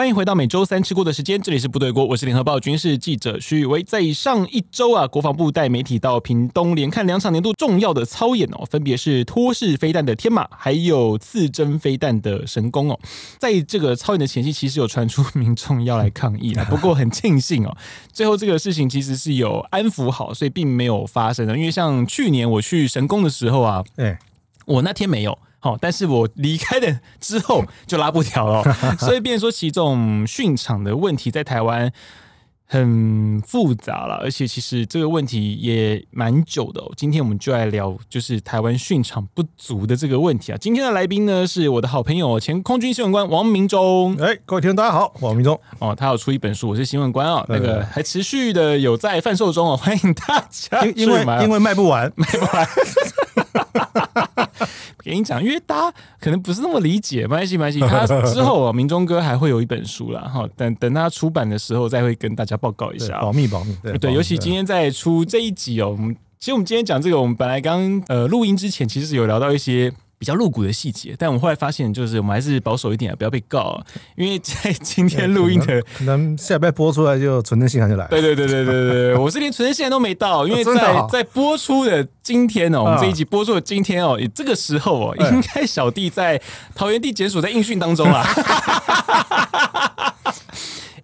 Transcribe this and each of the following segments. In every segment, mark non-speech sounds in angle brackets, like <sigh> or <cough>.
欢迎回到每周三吃锅的时间，这里是部队锅，我是联合报军事记者徐宇威。在上一周啊，国防部带媒体到屏东连看两场年度重要的操演哦，分别是托式飞弹的天马，还有刺针飞弹的神功哦。<laughs> 在这个操演的前夕，其实有传出民众要来抗议啊，不过很庆幸哦，最后这个事情其实是有安抚好，所以并没有发生的。因为像去年我去神功的时候啊，对，我那天没有。好，但是我离开的之后就拉不条了，<laughs> 所以变成说其中训场的问题在台湾很复杂了，而且其实这个问题也蛮久的。今天我们就来聊，就是台湾训场不足的这个问题啊。今天的来宾呢是我的好朋友前空军新闻官王明忠。哎，各位听众大家好，王明忠哦，他有出一本书，我是新闻官啊，那个还持续的有在贩售中哦，欢迎大家。因为因为卖不完，卖不完。<laughs> 给你讲，因为大家可能不是那么理解，没关系，没关系。他之后啊，明忠哥还会有一本书啦，哈，等等他出版的时候再会跟大家报告一下，保密，保密。对，对，尤其今天在出这一集哦，我们其实我们今天讲这个，我们本来刚呃录音之前，其实有聊到一些。比较露骨的细节，但我们后来发现，就是我们还是保守一点啊，不要被告啊。<laughs> 因为在今天录音的，可能下礼拜播出来就存证信函就来了。对对对对对对，我是连存证信函都没到，因为在在播出的今天哦，我们这一集播出的今天哦，这个时候哦，应该小弟在桃园地检署在应讯当中啊。<laughs>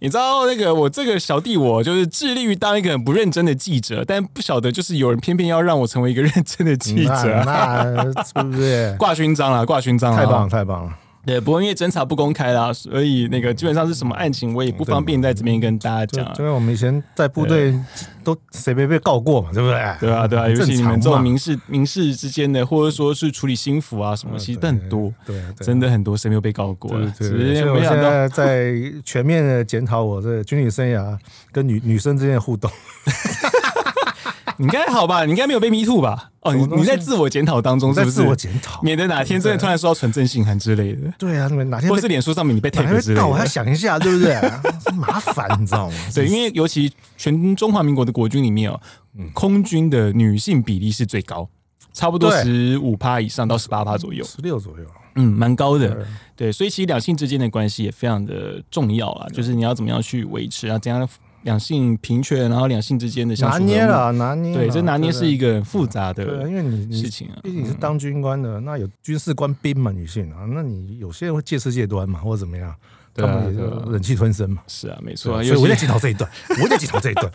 你知道那个我这个小弟，我就是致力于当一个很不认真的记者，但不晓得就是有人偏偏要让我成为一个认真的记者，那是不是 <laughs> 挂勋章了？挂勋章了，太棒了，太棒了。对，不过因为侦查不公开啦，所以那个基本上是什么案情，我也不方便在这边跟大家讲。就因为我们以前在部队都谁没被告过嘛，对不对？对啊，对啊，尤其你们这种民事民事之间的，或者说是处理心服啊什么，其实很多，对，真的很多谁没有被告过？对，所以我现在在全面的检讨我这军旅生涯跟女女生之间的互动。<laughs> <laughs> 你应该好吧？你应该没有被 me too 吧？哦，你你在自我检讨当中是不是？自我检讨，免得哪天真的突然收到存证信函之类的。对啊，哪天或是脸书上面你被 tag 之类的，我要想一下，对不对？<laughs> 麻烦，你知道吗？<laughs> 对，因为尤其全中华民国的国军里面哦，空军的女性比例是最高，差不多十五趴以上到十八趴左右，十六左右，嗯，蛮高的。对，所以其实两性之间的关系也非常的重要啊，就是你要怎么样去维持啊，怎样。两性平权，然后两性之间的相处，拿捏了，拿捏。对，这拿捏是一个复杂的，对，因为你事情啊，毕竟你是当军官的，那有军事官兵嘛，女性啊，那你有些人会借势借端嘛，或者怎么样。他们也就忍气吞声嘛，是啊，没错。所以我在检讨这一段，<laughs> 我在检讨这一段。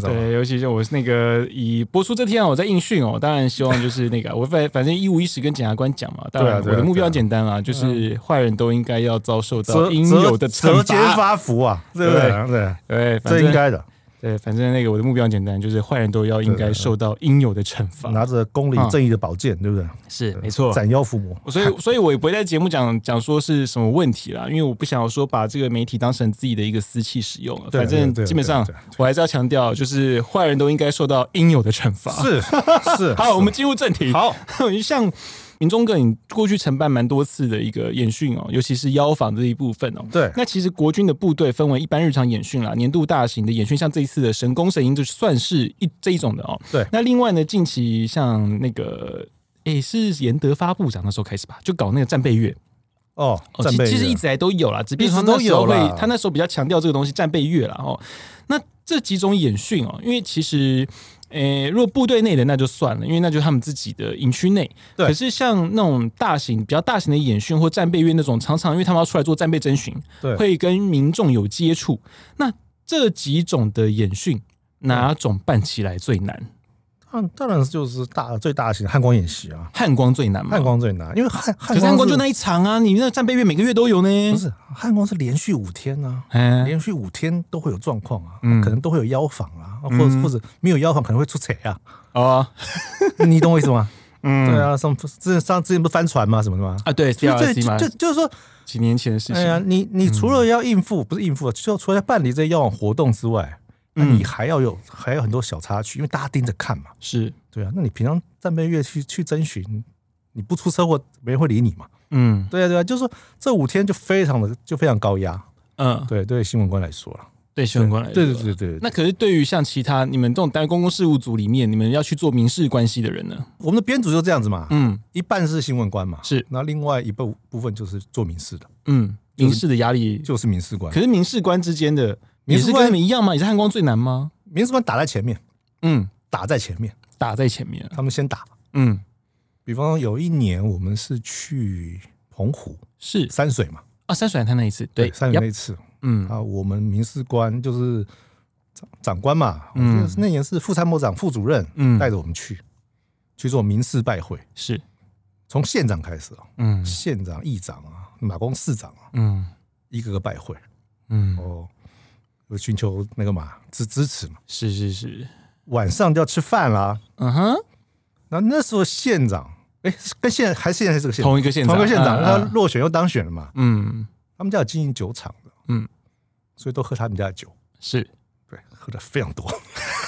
对，尤其是我那个以播出这天我在应讯哦，当然希望就是那个 <laughs> 我反反正一五一十跟检察官讲嘛，当然我的目标很简单啊，就是坏人都应该要遭受到应有的惩罚，折肩发福啊，对不对？对对，这应该的。对，反正那个我的目标很简单，就是坏人都要应该受到应有的惩罚，拿着公理正义的宝剑，对不对？是没错，斩妖伏魔。所以，所以我也不会在节目讲讲说是什么问题啦，因为我不想要说把这个媒体当成自己的一个私器使用了。反正基本上，我还是要强调，就是坏人都应该受到应有的惩罚。是是。<laughs> 好，我们进入正题。好，<laughs> 像。明忠哥，你过去承办蛮多次的一个演训哦，尤其是腰房这一部分哦。对，那其实国军的部队分为一般日常演训啦，年度大型的演训，像这一次的神功神鹰，就算是一这一种的哦。对，那另外呢，近期像那个，诶，是严德发部长那时候开始吧，就搞那个战备月哦。其实其实一直来都有啦，只不过他那时候会，他那时候比较强调这个东西战备月啦。哦。那这几种演训哦，因为其实。诶，如果部队内的那就算了，因为那就是他们自己的营区内。对。可是像那种大型、比较大型的演训或战备院那种，常常因为他们要出来做战备征询，对，会跟民众有接触。那这几种的演训，哪种办起来最难？嗯，当然就是大最大型的汉光演习啊，汉光最难嘛，汉光最难，因为汉汉光就那一场啊，你那战备月每个月都有呢，不是汉光是连续五天啊，嗯、连续五天都会有状况啊，嗯、可能都会有妖访啊，或者、嗯、或者没有妖访可能会出贼啊，哦，<laughs> 你懂我意思吗？嗯，对啊，上之上之前不是翻船吗？什么的吗？啊，对，对，就就就是说几年前的事情。哎呀，你你除了要应付，嗯、不是应付，就除了办理这些邀访活动之外。那你还要有还有很多小插曲，因为大家盯着看嘛。是对啊，那你平常战备月去去征询，你不出车祸，没人会理你嘛。嗯，对啊对啊，就是说这五天就非常的就非常高压。嗯，对对，新闻官来说了。对新闻官来说，对对对对。那可是对于像其他你们这种单位公共事务组里面，你们要去做民事关系的人呢？我们的编组就这样子嘛，嗯，一半是新闻官嘛，是，那另外一部部分就是做民事的，嗯，民事的压力就是民事官。可是民事官之间的，民事官跟你们一样吗？你是汉光最难吗？民事官打在前面，嗯，打在前面，打在前面，他们先打，嗯。比方说有一年我们是去澎湖，是。山水嘛？啊，山水海滩那一次，对，山水那一次，嗯。啊，我们民事官就是长长官嘛，嗯，那年是副参谋长、副主任，嗯，带着我们去去做民事拜会，是。从县长开始啊，嗯，县长、议长啊，马公市长啊，嗯，一个个拜会，嗯。哦，寻求那个嘛支支持嘛，是是是，晚上就要吃饭啦，嗯哼，那那时候县长。哎，跟现在还是现在是这个县同一个县长，同一个县长，他落选又当选了嘛？嗯，他们家有经营酒厂的，嗯，所以都喝他们家的酒，是。对，喝的非常多。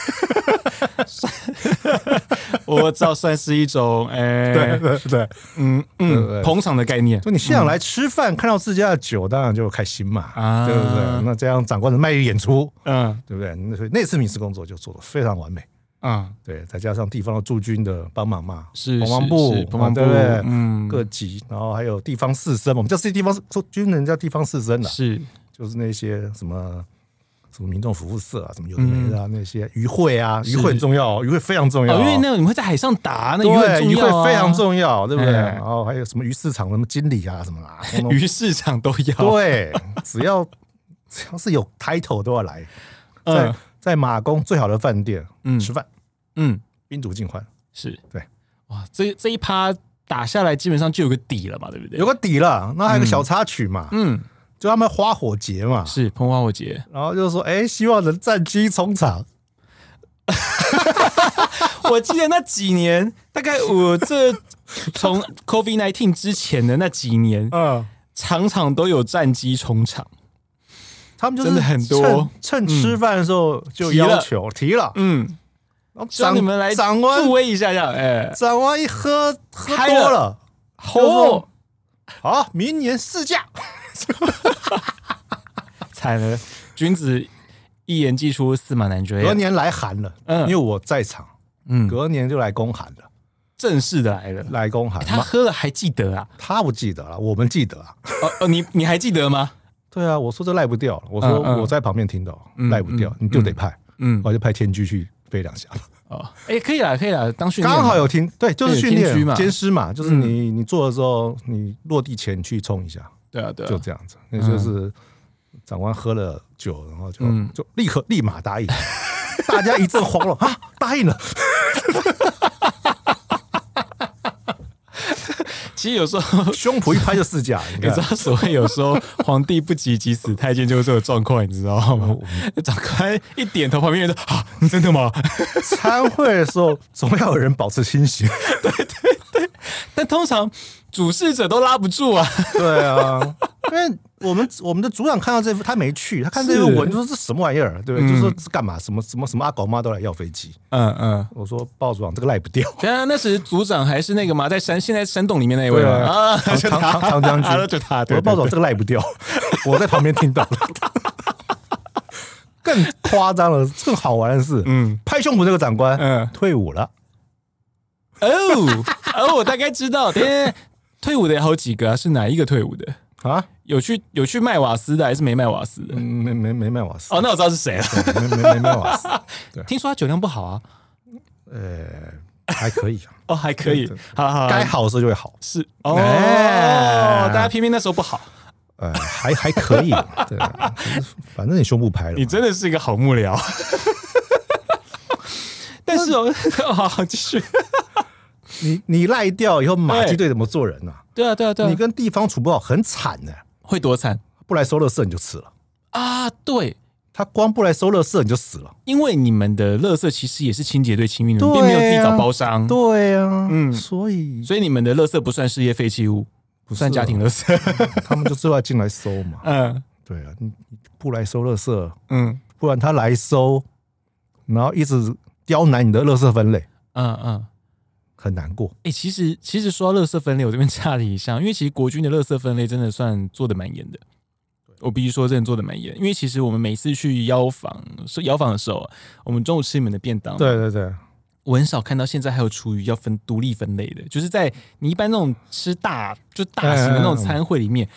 <laughs> 我知道算是一种，哎，对对对，嗯嗯，捧场的概念。就你县长来吃饭，看到自家的酒，当然就开心嘛，对不对？那这样长官的卖力演出，嗯，对不对？那所以那次民事工作就做的非常完美。啊，对，再加上地方的驻军的帮忙嘛，是澎防部，澎防部，对不对？嗯，各级，然后还有地方士绅，我们叫这些地方驻军人叫地方士绅的，是，就是那些什么什么民众服务社啊，什么有的没的啊，那些渔会啊，渔会很重要，渔会非常重要，因为那个你们会在海上打，那渔会渔会非常重要，对不对？然后还有什么鱼市场什么经理啊，什么啦，鱼市场都要，对，只要 <laughs> 只要是有 title 都要来，在在马公最好的饭店嗯。吃饭。嗯，宾主尽欢。是对，哇，这这一趴打下来，基本上就有个底了嘛，对不对？有个底了，那还有个小插曲嘛，嗯，就他们花火节嘛，是喷花火节，然后就是说，哎，希望能战机冲场。<laughs> 我记得那几年，大概我这 <laughs> 从 COVID nineteen 之前的那几年，嗯，场场都有战机冲场，他们就是很多，趁吃饭的时候就要求提了，嗯。让你们来掌助威一下下，哎，长官一喝喝多了，吼，好，明年试驾，<laughs> 惨了，君子一言既出，驷马难追。隔年来函了，嗯，因为我在场，嗯，隔年就来公函了，正式的来了，来公函。他喝了还记得啊？他不记得了，我们记得啊。哦哦，你你还记得吗？对啊，我说这赖不掉，我说我在旁边听到，赖不掉，你就得派，嗯，我就派天駒去。飞两下哦，哎，可以了，可以了，当训练刚好有听，对，就是训练嘛，监师嘛，就是你你做的时候，你落地前去冲一下，对啊，对，就这样子，那就是长官喝了酒，然后就就立刻立马答应，<laughs> 大家一阵慌了啊，答应了。<laughs> 其实有时候胸脯一拍就四架，<laughs> 你知道所谓有时候皇帝不急急死太监就是这个状况，你知道吗？长官一点头，旁边人都啊，你真的吗？参会的时候总要有人保持清醒，对对对，但通常主事者都拉不住啊，<laughs> 对啊，因为。我们我们的组长看到这幅，他没去，他看这个文就说这什么玩意儿，对不对？就说是干嘛？什么什么什么阿狗妈都来要飞机。嗯嗯，我说鲍组长这个赖不掉。对啊，那时组长还是那个嘛，在山现在山洞里面那一位啊，唐唐唐将军，<laughs> 就他。我说鲍总这个赖不掉，<laughs> 我在旁边听到了。更夸张了，更好玩的是，嗯，拍胸脯这个长官，嗯，退伍了。哦哦，我大概知道，<laughs> 天，退伍的有好几个啊，是哪一个退伍的？啊，有去有去卖瓦斯的，还是没卖瓦斯的？没没没卖瓦斯。哦，那我知道是谁了。没没没卖瓦斯。<laughs> 对，听说他酒量不好啊。呃，还可以。<laughs> 哦，还可以。好好，该好的时候就会好。是哦，大家偏偏那时候不好。呃，还还可以。对，反正你胸部拍了。你真的是一个好幕僚。但是哦，好好继续。你你赖掉以后，马基队怎么做人呢？对啊，对啊，对啊！你跟地方处不好，很惨的。会多惨？不来收垃圾你就死了啊！对，他光不来收垃圾你就死了。因为你们的垃圾其实也是清洁队清运的，并没有自己找包商。对啊，嗯，所以所以你们的垃圾不算事业废弃物，不算家庭垃圾，他们就最后进来收嘛。<laughs> 嗯，对啊，你不来收垃圾，嗯，不然他来收，然后一直刁难你的垃圾分类。嗯嗯。很难过哎、欸，其实其实说到垃圾分类，我这边插了一下，因为其实国军的垃圾分类真的算做的蛮严的。我必须说，真的做的蛮严，因为其实我们每次去邀访，是邀访的时候，我们中午吃你们的便当。对对对，我很少看到现在还有厨余要分独立分类的，就是在你一般那种吃大就大型的那种餐会里面，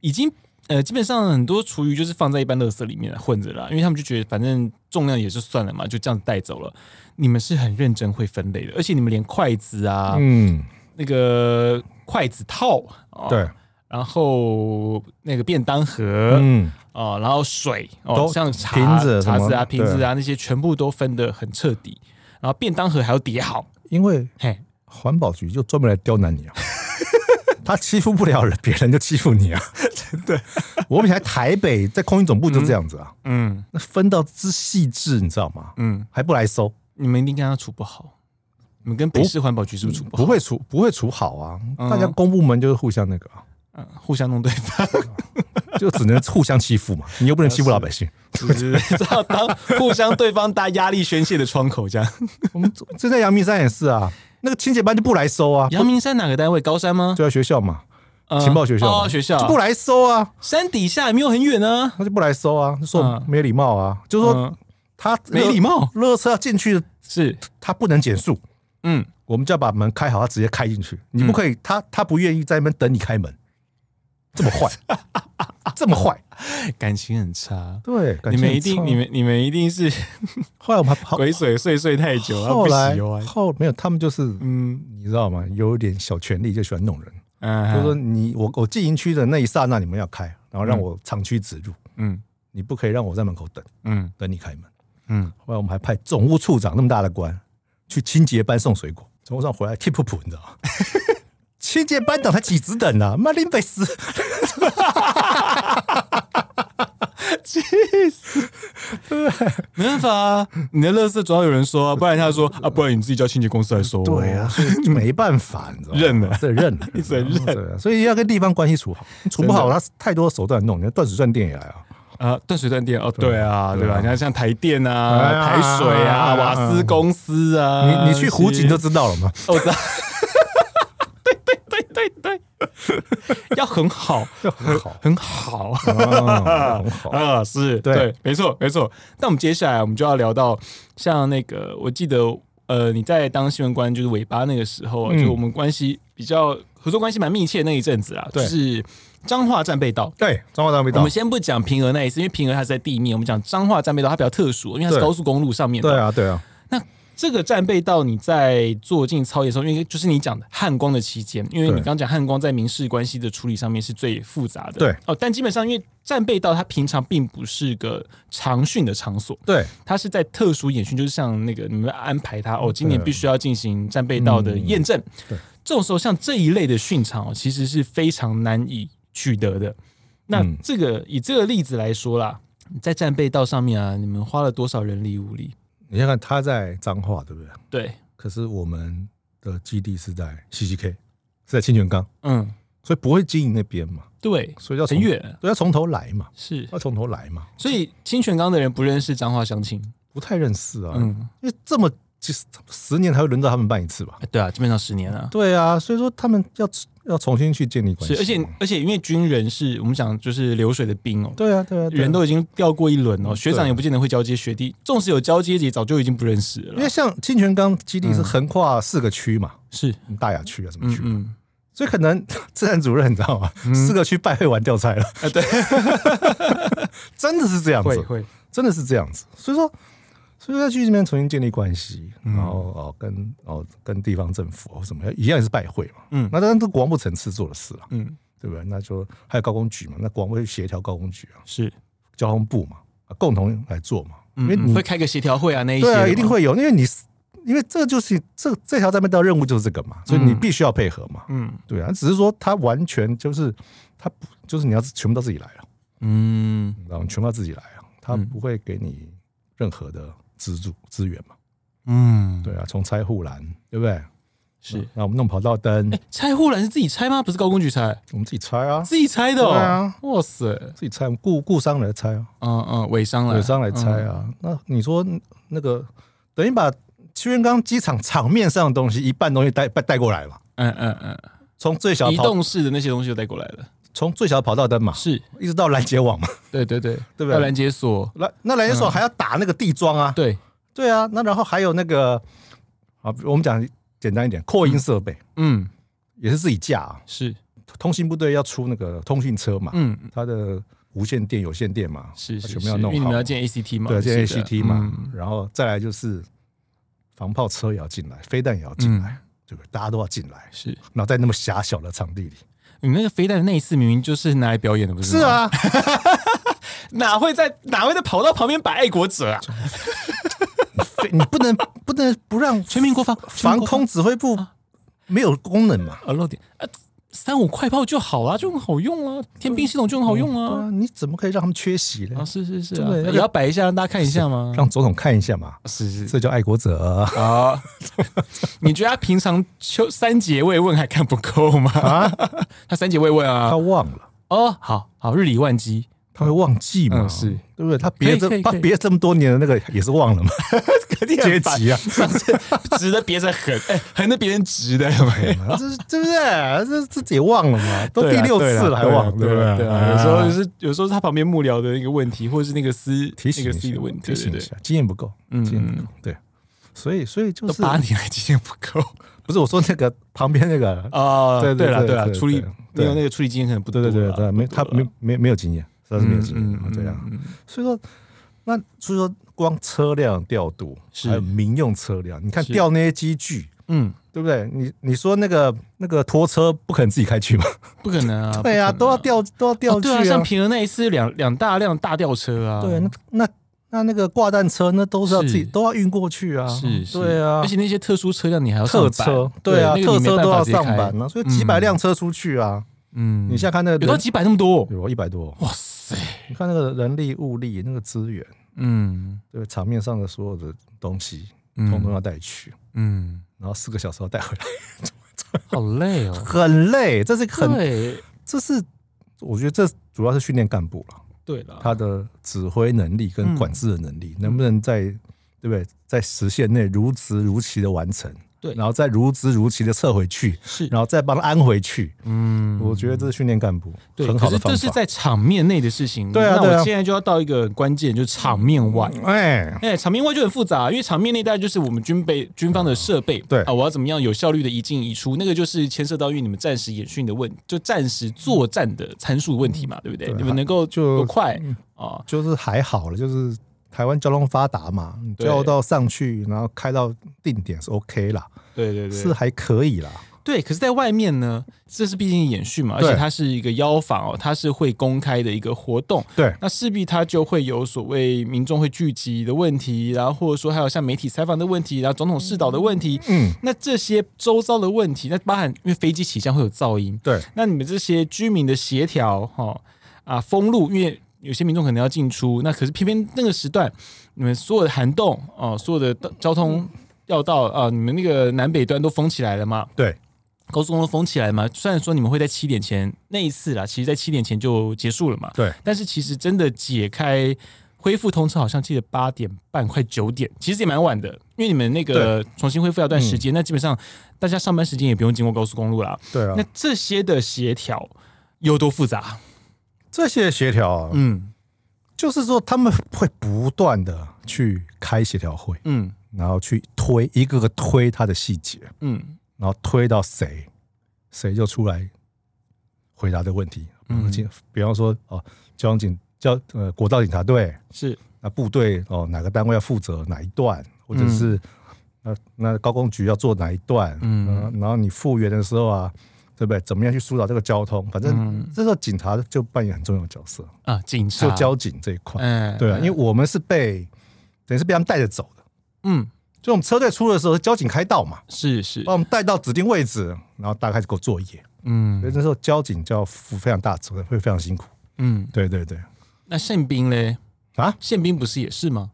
已经呃基本上很多厨余就是放在一般垃圾里面混着了，因为他们就觉得反正重量也就算了嘛，就这样带走了。你们是很认真会分类的，而且你们连筷子啊，嗯，那个筷子套，对。然后那个便当盒，嗯哦，然后水哦，像茶瓶子、茶子啊、瓶子啊那些，全部都分得很彻底。然后便当盒还要叠好，因为嘿，环保局就专门来刁难你啊，<laughs> 他欺负不了人，别人就欺负你啊。对，<laughs> 我们以前台北在空运总部就这样子啊，嗯，那分到之细致，你知道吗？嗯，还不来收，你们一定跟他处不好。你们跟北市环保局是不是处不好？不会处，不会处好啊。大家公部门就是互相那个。嗯，互相弄对方，<laughs> 就只能互相欺负嘛。你又不能欺负老百姓，<laughs> 是不是？只好当互相对方搭压力宣泄的窗口，这样。我们这在阳明山也是啊，那个清洁班就不来收啊。阳明山哪个单位？高山吗？就在学校嘛，情报学校。哦，学校就不来收啊。山底下也没有很远啊，他就不来收啊，说没礼貌啊，就说他没礼貌。垃圾车要进去是他不能减速，嗯，我们就要把门开好，他直接开进去。你不可以，他他不愿意在那边等你开门。这么坏，<laughs> 这么坏，感情很差。对，你们一定，你们你们一定是 <laughs> 后来我们还 <laughs> 鬼水睡睡太久，后来后没有，他们就是嗯，你知道吗？有点小权力就喜欢弄人。嗯，就是说你我我进营区的那一刹那，你们要开，然后让我长驱直入。嗯，你不可以让我在门口等。嗯，等你开门。嗯，后来我们还派总务处长那么大的官去清洁班送水果，从上回来 keep up，你知道吗？<laughs> 清洁班长才几职等啊？妈林贝斯，<laughs> 气死！对，没办法啊，你的垃圾总要有人收啊，不然他说啊，不然你自己叫清洁公司来收。对啊，<laughs> 所以就没办法，你知道吗？认了，这，认了，<laughs> 一直认。所以要跟地方关系处好，处不好，他太多手段弄，你看断水断电也来啊。啊，断水断电哦，对啊，对吧？你看像台电啊、台水啊、瓦斯公司啊，你你去湖景就知道了嘛。我知道。对对对对对，<laughs> 要很好，要很好，很好，很好 <laughs> 啊！是对，没错没错。那我们接下来我们就要聊到，像那个，我记得呃，你在当新闻官就是尾巴那个时候，就我们关系比较合作关系蛮密切那一阵子啊，就是彰化战备道。对，彰化战备道。我们先不讲平和那一次，因为平和它是在地面，我们讲彰化战备道，它比较特殊，因为它是高速公路上面的。对啊，对啊。那这个战备道你在做进操演的时候，因为就是你讲的汉光的期间，因为你刚讲汉光在民事关系的处理上面是最复杂的。对哦，但基本上因为战备道它平常并不是个常训的场所，对，它是在特殊演训，就是像那个你们安排它哦，今年必须要进行战备道的验证。对，这种时候像这一类的训场哦，其实是非常难以取得的。那这个以这个例子来说啦，在战备道上面啊，你们花了多少人力物力？你看看他在彰化，对不对？对。可是我们的基地是在 CCK，是在清泉岗。嗯。所以不会经营那边嘛？对。所以要很远，都要从头来嘛。是。要从头来嘛？所以清泉岗的人不认识彰化乡亲，不太认识啊。嗯。因为这么其实十年才会轮到他们办一次吧？对啊，基本上十年啊。对啊，所以说他们要。要重新去建立关系，而且而且因为军人是我们讲就是流水的兵哦，对啊对啊，人都已经调过一轮哦，学长也不见得会交接学弟，纵使有交接也早就已经不认识了。因为像清泉岗基地是横跨四个区嘛，是。大雅区啊什么区，嗯，所以可能 <laughs> 自然主任你知道吗？四个区拜会完调差了，对，<laughs> 真的是这样子，会会。真的是这样子，所以说。所以要去这边重新建立关系，然后哦跟哦跟地方政府或什么一样也是拜会嘛，嗯，那当然是国防部层次做的事了，嗯，对不对？那就还有高工局嘛，那国防部协调高工局啊，是。交通部嘛，共同来做嘛，因为你会开个协调会啊，那一些对啊，一定会有，因为你因为这就是这这条战备道任务就是这个嘛，所以你必须要配合嘛，嗯，对啊，只是说他完全就是他不就是你要全部都自己来了，嗯，然后全部要自己来啊，他不会给你任何的。资助资源嘛，嗯，对啊，从拆护栏，对不对？是，那我们弄跑道灯，哎，拆护栏是自己拆吗？不是高工局拆，我们自己拆啊，自己拆的，对啊，哇塞，自己拆，雇雇商来拆啊，嗯嗯，尾商来，尾商来拆啊。那你说那个等于把清泉岗机场场面上的东西一半东西带带带过来嘛？嗯嗯嗯，从最小移动式的那些东西就带过来了。从最小的跑道灯嘛，是。一直到拦截网嘛，对对对，<laughs> 对不对？拦截锁，那那拦截锁还要打那个地桩啊，对。对啊，那然后还有那个啊，我们讲简单一点，扩音设备，嗯，也是自己架啊，是。通信部队要出那个通讯车嘛，嗯，它的无线电、有线电嘛，是全部要弄好，因为你们要建 ACT 嘛，对，建 ACT 嘛，然后再来就是防炮车也要进来，飞弹也要进来，对不对？大家都要进来，是，然后在那么狭小的场地里。你那个飞弹的那一次明明就是拿来表演的，不是吗？是啊，<laughs> 哪会在哪会在跑道旁边摆爱国者啊？<laughs> 你不能不能不让全民国防防空指挥部没有功能嘛？啊，漏点啊。三五快炮就好了，就很好用啊，天兵系统就很好用啊。嗯、啊你怎么可以让他们缺席呢？啊，是是是、啊，对，也要摆一下，让大家看一下嘛？让总统看一下嘛。是是，这叫爱国者啊。<laughs> 你觉得他平常就三节慰问还看不够吗？啊，<laughs> 他三节慰问啊，他忘了。哦，好好，日理万机。他会忘记嘛？是对不对？他别这他别这么多年的那个也是忘了嘛？<laughs> 肯定阶级啊，<laughs> 直的别着狠，哎，横的别人直的，是对不对？这自己也忘了嘛？都第六次了还忘，对不对？有时候就是有时候是他旁边幕僚的一个问题，或者是那个司提醒那个司的问题，提醒一下，经验不够，嗯，经验不够，对，所以所以就是八年来经验不够，不是我说那个旁边那个啊，对对了对了，处理没有那个处理经验可能不对，对对对，没他没没没有经验。这是没有经验，这样，所以说，那所以说，光车辆调度，还有民用车辆，你看调那些机具，嗯，对不对？你你说那个那个拖车不可能自己开去吗？不可能啊！<laughs> 对啊，都要调都要调去啊。像平和那一次，两两大辆大吊车啊。对，那那那那个挂弹车，那都是要自己都要运过去啊。是，对啊。而且那些特殊车辆，你还要特车，对啊，特车都要上班啊。所以几百辆车出去啊。嗯，你现在看那个，有到几百那么多，有一百多，哇塞！你看那个人力物力那个资源，嗯，对，场面上的所有的东西，统统要带去，嗯，然后四个小时要带回来，<laughs> 好累哦，很累，这是很，这是我觉得这主要是训练干部了，对了，他的指挥能力跟管制的能力，能不能在对不对，在时限内如职如期的完成。对，然后再如职如期的撤回去，是，然后再帮他安回去。嗯，我觉得这是训练干部很好的方法。这是在场面内的事情。对啊，那我现在就要到一个关键，就是场面外。哎哎，场面外就很复杂，因为场面内大概就是我们军备军方的设备。对啊，我要怎么样有效率的一进一出？那个就是牵涉到因为你们暂时演训的问，就暂时作战的参数问题嘛，对不对？你们能够就多快啊？就是还好了，就是。台湾交通发达嘛，你交到上去，然后开到定点是 OK 啦。对对对，是还可以啦。对，可是，在外面呢，这是毕竟演训嘛，而且它是一个邀访哦，它是会公开的一个活动。对，那势必它就会有所谓民众会聚集的问题，然后或者说还有像媒体采访的问题，然后总统视导的问题。嗯，那这些周遭的问题，那包含因为飞机起降会有噪音。对，那你们这些居民的协调，哈啊封路，因为。有些民众可能要进出，那可是偏偏那个时段，你们所有的涵洞啊，所有的交通要道啊，你们那个南北端都封起来了嘛？对，高速公路封起来嘛。虽然说你们会在七点前那一次啦，其实在七点前就结束了嘛。对，但是其实真的解开恢复通车，好像记得八点半快九点，其实也蛮晚的，因为你们那个重新恢复要段时间，那、嗯、基本上大家上班时间也不用经过高速公路啦。对啊，那这些的协调有多复杂？这些协调啊，嗯，就是说他们会不断的去开协调会，嗯，然后去推一个个推他的细节，嗯，然后推到谁，谁就出来回答这个问题，嗯，比方说哦，交通警交呃国道警察队是。那部队哦哪个单位要负责哪一段，或者是那那高工局要做哪一段，嗯，然后你复原的时候啊。对不对？怎么样去疏导这个交通？反正这时候警察就扮演很重要的角色啊，警察就交警这一块。嗯，对啊，因为我们是被等于是被他们带着走的。嗯，就我们车队出的时候，交警开道嘛，是是，把我们带到指定位置，然后大家开始给我作业。嗯，所以那时候交警就要负非常大责任，会非常辛苦。嗯，对对对。那宪兵嘞？啊，宪兵不是也是吗？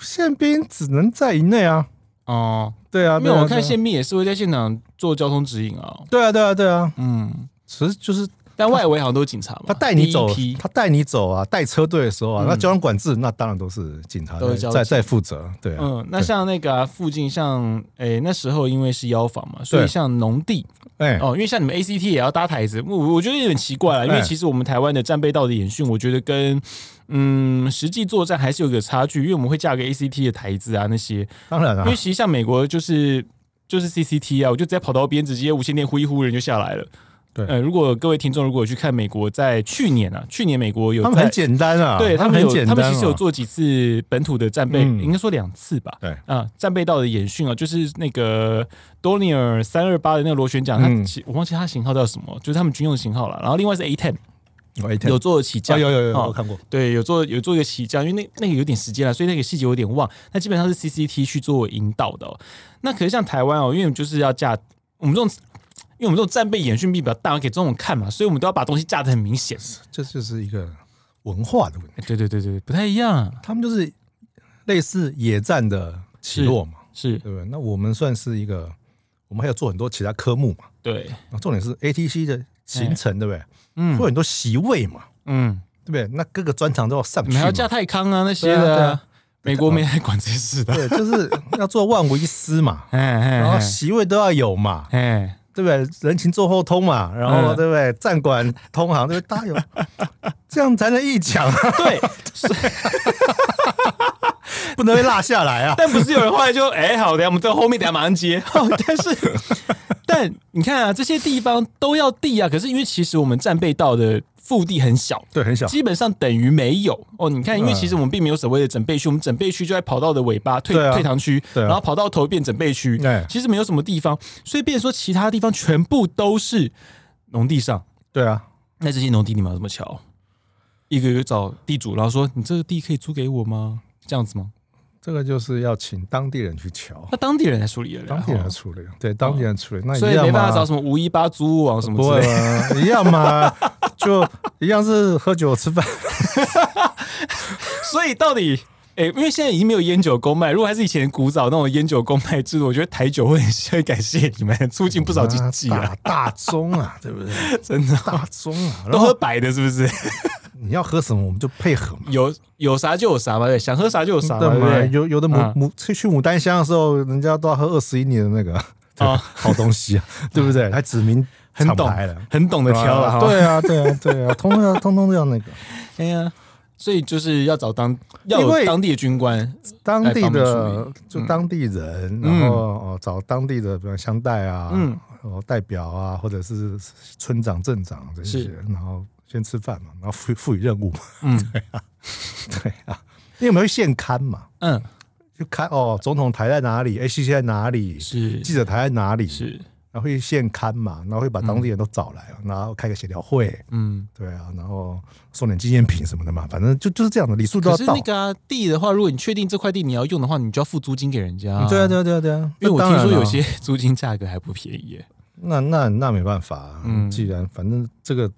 宪兵只能在营内啊。哦，对啊，因为我看宪兵也是会在现场做交通指引啊。对啊，对啊，对啊。嗯，其实就是，但外围好像都是警察嘛。他带你走，他带你走啊，带车队的时候啊，那交通管制那当然都是警察在在负责。对，嗯，那像那个附近，像诶那时候因为是腰房嘛，所以像农地，哎哦，因为像你们 ACT 也要搭台子，我我觉得有点奇怪啊，因为其实我们台湾的战备道的演训，我觉得跟嗯实际作战还是有个差距，因为我们会架个 ACT 的台子啊那些，当然了，因为其实像美国就是。就是 CCT 啊，我就直接跑到边，直接无线电呼一呼，人就下来了。对，呃，如果各位听众如果有去看美国，在去年啊，去年美国有，他们很简单啊，对他们有，他们，他们其实有做几次本土的战备，嗯、应该说两次吧。对啊，战备道的演训啊，就是那个 Dornier 三二八的那个螺旋桨，嗯、他我忘记它型号叫什么，就是他们军用型号了。然后另外是 A ten。有做起降，有有有，我看过。对，有做有做一个起降，因为那那个有点时间了，所以那个细节有点忘。那基本上是 CCT 去做引导的。那可是像台湾哦，因为就是要架我们这种，因为我们这种战备演训比较大，给这种看嘛，所以我们都要把东西架得很明显。这就是一个文化的问题。对对对对，不太一样。他们就是类似野战的起落嘛，是，对不对？那我们算是一个，我们还要做很多其他科目嘛。对，重点是 ATC 的行程，对不对？嗯，会有很多席位嘛，嗯，对不对？那各个专长都要上去，还要架泰康啊那些的，美国没来管这事的，对，就是要做万无一失嘛，<laughs> 然后席位都要有嘛，哎，对不对？人情做后通嘛，然后对不对？站管通行，对不对？大有，<laughs> 这样才能一讲啊，对，<laughs> <laughs> 不能被落下来啊。但不是有人后来就哎，好的，我们在后面等下马上接，<laughs> 但是。但你看啊，这些地方都要地啊，可是因为其实我们战备道的腹地很小，对，很小，基本上等于没有哦。你看，因为其实我们并没有所谓的整备区，我们整备区就在跑道的尾巴退退堂区，然后跑道头变整备区，对其实没有什么地方，所以变说其他地方全部都是农地上。对啊，那这些农地你们要怎么瞧？一个一个找地主，然后说你这个地可以租给我吗？这样子吗？这个就是要请当地人去瞧，那当地人来处理了，当地人来处理，对，当地人处理，那所以没办法找什么五一八租屋网什么之类的，一样嘛，<laughs> 就一样是喝酒吃饭。<laughs> 所以到底，哎，因为现在已经没有烟酒公卖，如果还是以前古早那种烟酒公卖制度，我觉得台酒会会感谢你们，促进不少经济啊，大宗啊，对不对？<laughs> 真的大宗啊，都喝白的，是不是？你要喝什么，我们就配合嘛。有有啥就有啥嘛，对，想喝啥就有啥嘛，对不对？有有的牡牡去去牡丹香的时候，人家都要喝二十一年的那个啊 <laughs> 好东西啊，<laughs> 对不对？还指名厂牌了，很懂得挑了。对啊，对啊，对啊，<laughs> 通通要通通都要那个。哎呀，所以就是要找当要有当地的军官，当地的就当地人，然后哦找当地的比如乡代啊，嗯，然后代表啊，或者是村长、镇长这些，然后。先吃饭嘛，然后赋赋予任务嘛，嗯，<laughs> 对啊，对啊，因为我们会现勘嘛，嗯，就看哦，总统台在哪里，ACC 在哪里，是。记者台在哪里，是，然后会现刊嘛，然后会把当地人都找来，然后开个协调会，嗯，对啊，然后送点纪念品什么的嘛，反正就就是这样的礼数都要到。可是那个地的话，如果你确定这块地你要用的话，你就要付租金给人家。对啊，对啊，对啊，对啊，因为我听说有些租金价格还不便宜耶。那那那没办法，嗯，既然反正这个。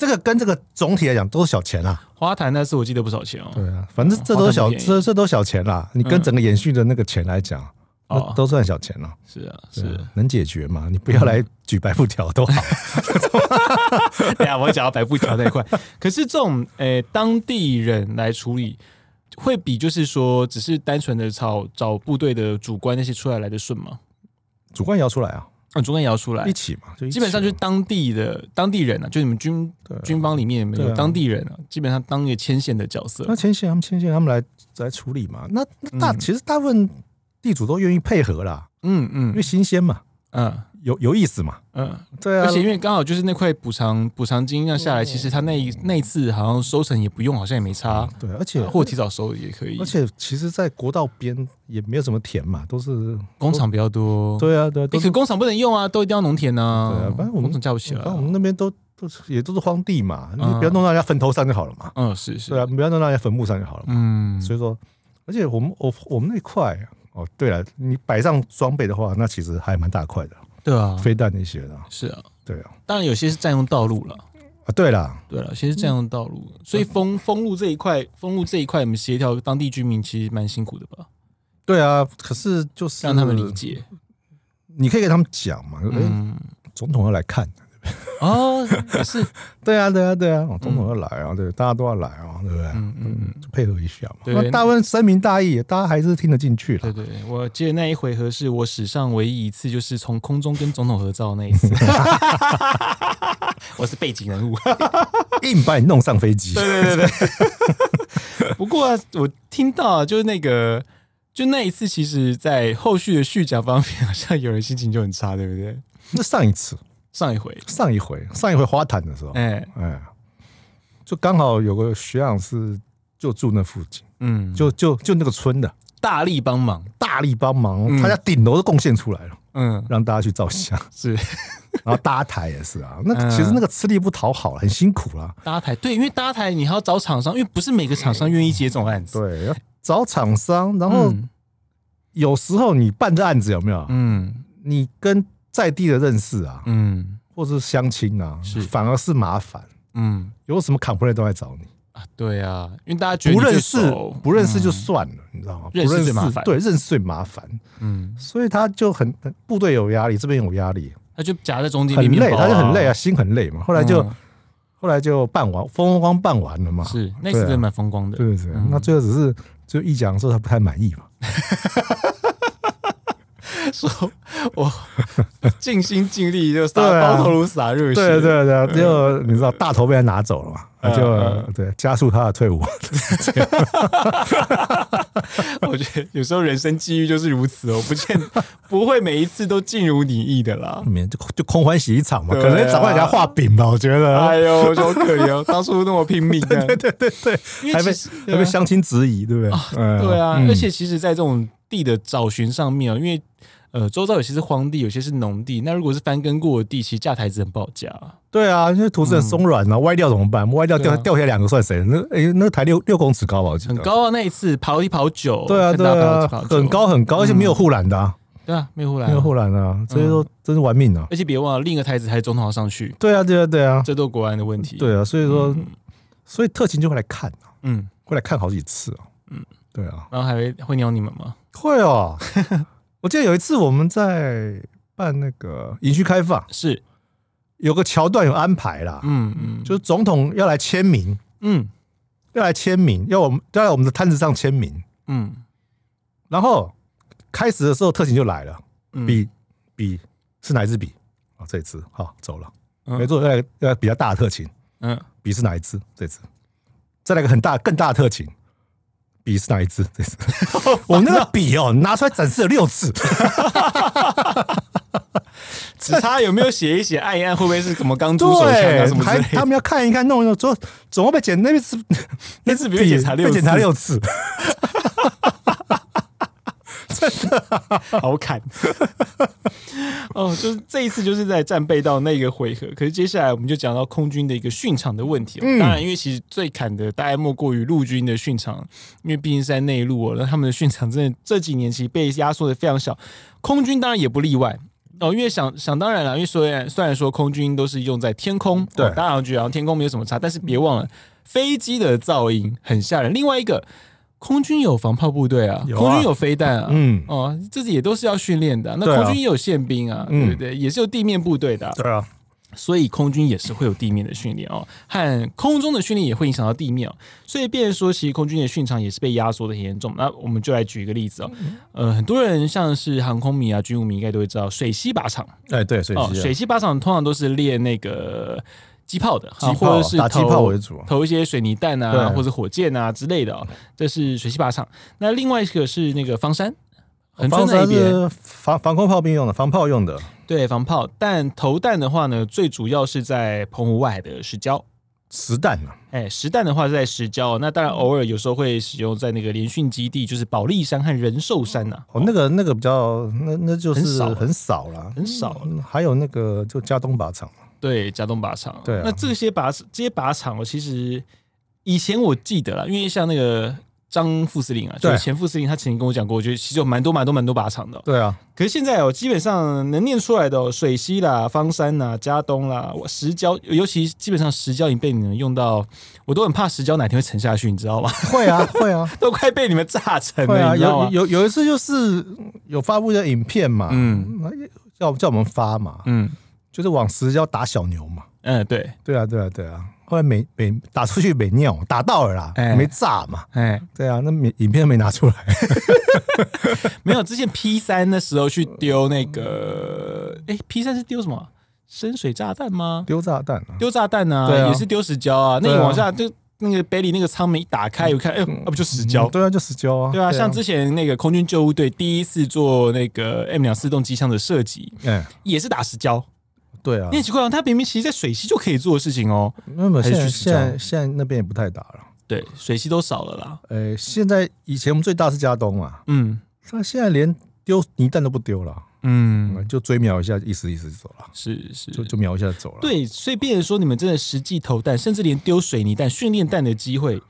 这个跟这个总体来讲都是小钱啊，花坛那次我记得不少钱哦。对啊，反正这都是小，这这都小钱啦。你跟整个演训的那个钱来讲，哦都算小钱了。是啊，是能解决嘛？你不要来举白布条都好。<laughs> 对啊，我会讲到白布条那一块。可是这种诶，当地人来处理，会比就是说只是单纯的找找部队的主官那些出来来的顺吗？主官也要出来啊。嗯，中间也要出来一起嘛，就基本上就是当地的当地人啊，就你们军军方里面没有当地人啊，基本上当一个牵线的角色。那牵线，他们牵线，他们来来处理嘛。那大其实大部分地主都愿意配合啦。嗯嗯，因为新鲜嘛。嗯。有有意思嘛？嗯，对啊，而且因为刚好就是那块补偿补偿金要下来，其实他那一那一次好像收成也不用，好像也没差。对，而且或提早收也可以。而且其实，在国道边也没有什么田嘛，都是工厂比较多。对啊，对啊，可工厂不能用啊，都一定要农田啊。对啊，反正我们工厂架不起来。反正我们那边都都也都是荒地嘛，你不要弄到人家坟头上就好了嘛。嗯，是是。对啊，不要弄到人家坟墓上就好了嘛。嗯，所以说，而且我们我我们那块哦，对了，你摆上装备的话，那其实还蛮大块的。对啊，飞弹那些的，是啊，对啊，当然有些是占用道路了。啊，对了，对了，有些是占用道路，所以封封路这一块，封路这一块，我们协调当地居民其实蛮辛苦的吧？对啊，可是就是让他们理解，你可以给他们讲嘛，嗯，总统要来看，<laughs> 哦，也是，对啊，对啊，对啊，总统要来啊，对，大家都要来啊，对不对？嗯嗯嗯，配合一下嘛。对，大部分深明大义，大家还是听得进去了。对对，我记得那一回合是我史上唯一一次，就是从空中跟总统合照那一次。<laughs> 我是背景人物，硬把你弄上飞机。对对对对。<laughs> 不过我听到就是那个。就那一次，其实，在后续的续讲方面，好像有人心情就很差，对不对？那上一次，上一回，上一回，上一回花坛的时候，哎、欸、哎，就刚好有个学长是就住那附近，嗯，就就就那个村的，大力帮忙，大力帮忙，嗯、他家顶楼都贡献出来了，嗯，让大家去照相，是，<laughs> 然后搭台也是啊，那其实那个吃力不讨好，很辛苦啦。搭台对，因为搭台你还要找厂商，因为不是每个厂商愿意接这种案子，对。找厂商，然后有时候你办这案子有没有？嗯，你跟在地的认识啊，嗯，或者是相亲啊，是反而是麻烦。嗯，有什么 complaint 都来找你啊？对啊，因为大家觉得不认识，不认识就算了，你知道吗？不认识最麻烦，对，认识最麻烦。嗯，所以他就很部队有压力，这边有压力，他就夹在中间，很累，他就很累啊，心很累嘛。后来就后来就办完，风光办完了嘛。是那次真蛮风光的，对对对。那最后只是。就一讲说他不太满意嘛，<laughs> 说我尽心尽力就撒包头颅洒热血，对对对，就你知道大头被他拿走了嘛，就对加速他的退伍。<laughs> 我觉得有时候人生际遇就是如此哦，不见不会每一次都尽如你意的啦，<laughs> 就就空欢喜一场嘛，可能赶快给他画饼吧，我觉得。哎呦，好可怜，当初那么拼命，对对对对，还被还被相亲质疑，对不对？对啊，而且其实，在这种地的找寻上面啊，因为。呃，周遭有些是荒地，有些是农地。那如果是翻耕过的地，其实架台子很不好架。啊对啊，因为土质很松软啊，歪掉怎么办？歪掉掉掉下来两个算谁？那哎，那台六六公尺高吧？很高啊！那一次跑一跑九，对啊对啊，很高很高，而且没有护栏的。啊对啊，没有护栏，没有护栏啊！所以说真是玩命啊！而且别忘了，另一个台子还是总统要上去。对啊对啊对啊，这都国安的问题。对啊，所以说，所以特勤就会来看嗯，会来看好几次啊。嗯，对啊，然后还会会鸟你们吗？会哦。<laughs> 我记得有一次我们在办那个营区开放，是。有个桥段有安排啦，嗯嗯，就是总统要来签名，嗯，要来签名，要我们要在我们的摊子上签名，嗯，然后开始的时候特勤就来了，笔笔是哪一支笔啊？这一支好走了，没错，要来要来比较大的特勤，嗯，笔是哪一支？这支，再来个很大更大的特勤。笔是哪一支？这 <laughs> 是我那个笔哦，拿出来展示了六次，<laughs> 只差有没有写一写，按一按，会不会是什么钢珠手枪啊什么之类的？他们要看一看，弄一弄，总总会被检那次 <laughs> 那次被检查六被检查六次。<laughs> 真的好砍 <laughs> 哦！就是这一次，就是在战备到那个回合。可是接下来，我们就讲到空军的一个训场的问题哦。当然，因为其实最砍的大概莫过于陆军的训场，因为毕竟是在内陆哦。那他们的训场真的这几年其实被压缩的非常小。空军当然也不例外哦。因为想想当然了，因为虽然虽然说空军都是用在天空，对，大家觉得天空没有什么差，但是别忘了飞机的噪音很吓人。另外一个。空军有防炮部队啊，啊空军有飞弹啊，嗯，哦，这些也都是要训练的。那空军也有宪兵啊，对不对？也是有地面部队的，对啊。所以空军也是会有地面的训练哦，和空中的训练也会影响到地面哦。所以，变成说，其实空军的训场也是被压缩的很严重。那我们就来举一个例子哦，呃，很多人像是航空迷啊、军务迷应该都会知道水西靶场。哎，对，水西，水西靶场通常都是练那个。机炮的，炮或者是打机炮为主，投一些水泥弹啊，或者火箭啊之类的，哦。这是水西靶场。那另外一个是那个方山，方山是防防空炮兵用的，防炮用的。对，防炮。但投弹的话呢，最主要是在澎湖外海的石礁。实弹嘛，哎，实弹的话是在石礁。那当然，偶尔有时候会使用在那个联训基地，就是保利山和仁寿山呐。哦，那个那个比较，那那就是很少很少了，很少。还有那个就加东靶场。对，加东靶场。对、啊，那这些靶这些靶场，我其实以前我记得了，因为像那个张副司令啊，就是前副司令，他曾经跟我讲过，我觉得其实有蛮多蛮多蛮多靶场的。对啊，可是现在哦，基本上能念出来的、哦、水西啦、方山啦、加东啦、石礁，尤其基本上石礁已经被你们用到，我都很怕石礁哪天会沉下去，你知道吗？会啊，会啊，<laughs> 都快被你们炸沉了。啊、有有有一次就是有发布的影片嘛，嗯，叫叫我们发嘛，嗯。就是往石礁打小牛嘛，嗯，对，对啊，对啊，对啊。后来没没打出去没尿，打到了啦，欸、没炸嘛。哎、欸，对啊，那没影片都没拿出来。<laughs> 没有，之前 P 三的时候去丢那个，哎、欸、P 三是丢什么？深水炸弹吗？丢炸弹、啊，丢炸弹啊，啊也是丢石胶啊。那你往下就那个北里那个舱门一打开，我看，哎呦，那不就石胶、嗯？对啊，就石胶啊。对啊，像之前那个空军救护队第一次做那个 M 两四动机枪的设计，嗯，也是打石胶。对啊，你很奇怪哦，他明明其实在水系就可以做的事情哦。那么现在现在现在那边也不太打了，对，水系都少了啦。呃，现在以前我们最大是加东嘛，嗯，那现在连丢泥蛋都不丢了，嗯，就追瞄一下，意思意思就走了，是是，就就瞄一下就走了。对，所以变成说你们真的实际投弹，甚至连丢水泥弹、训练弹的机会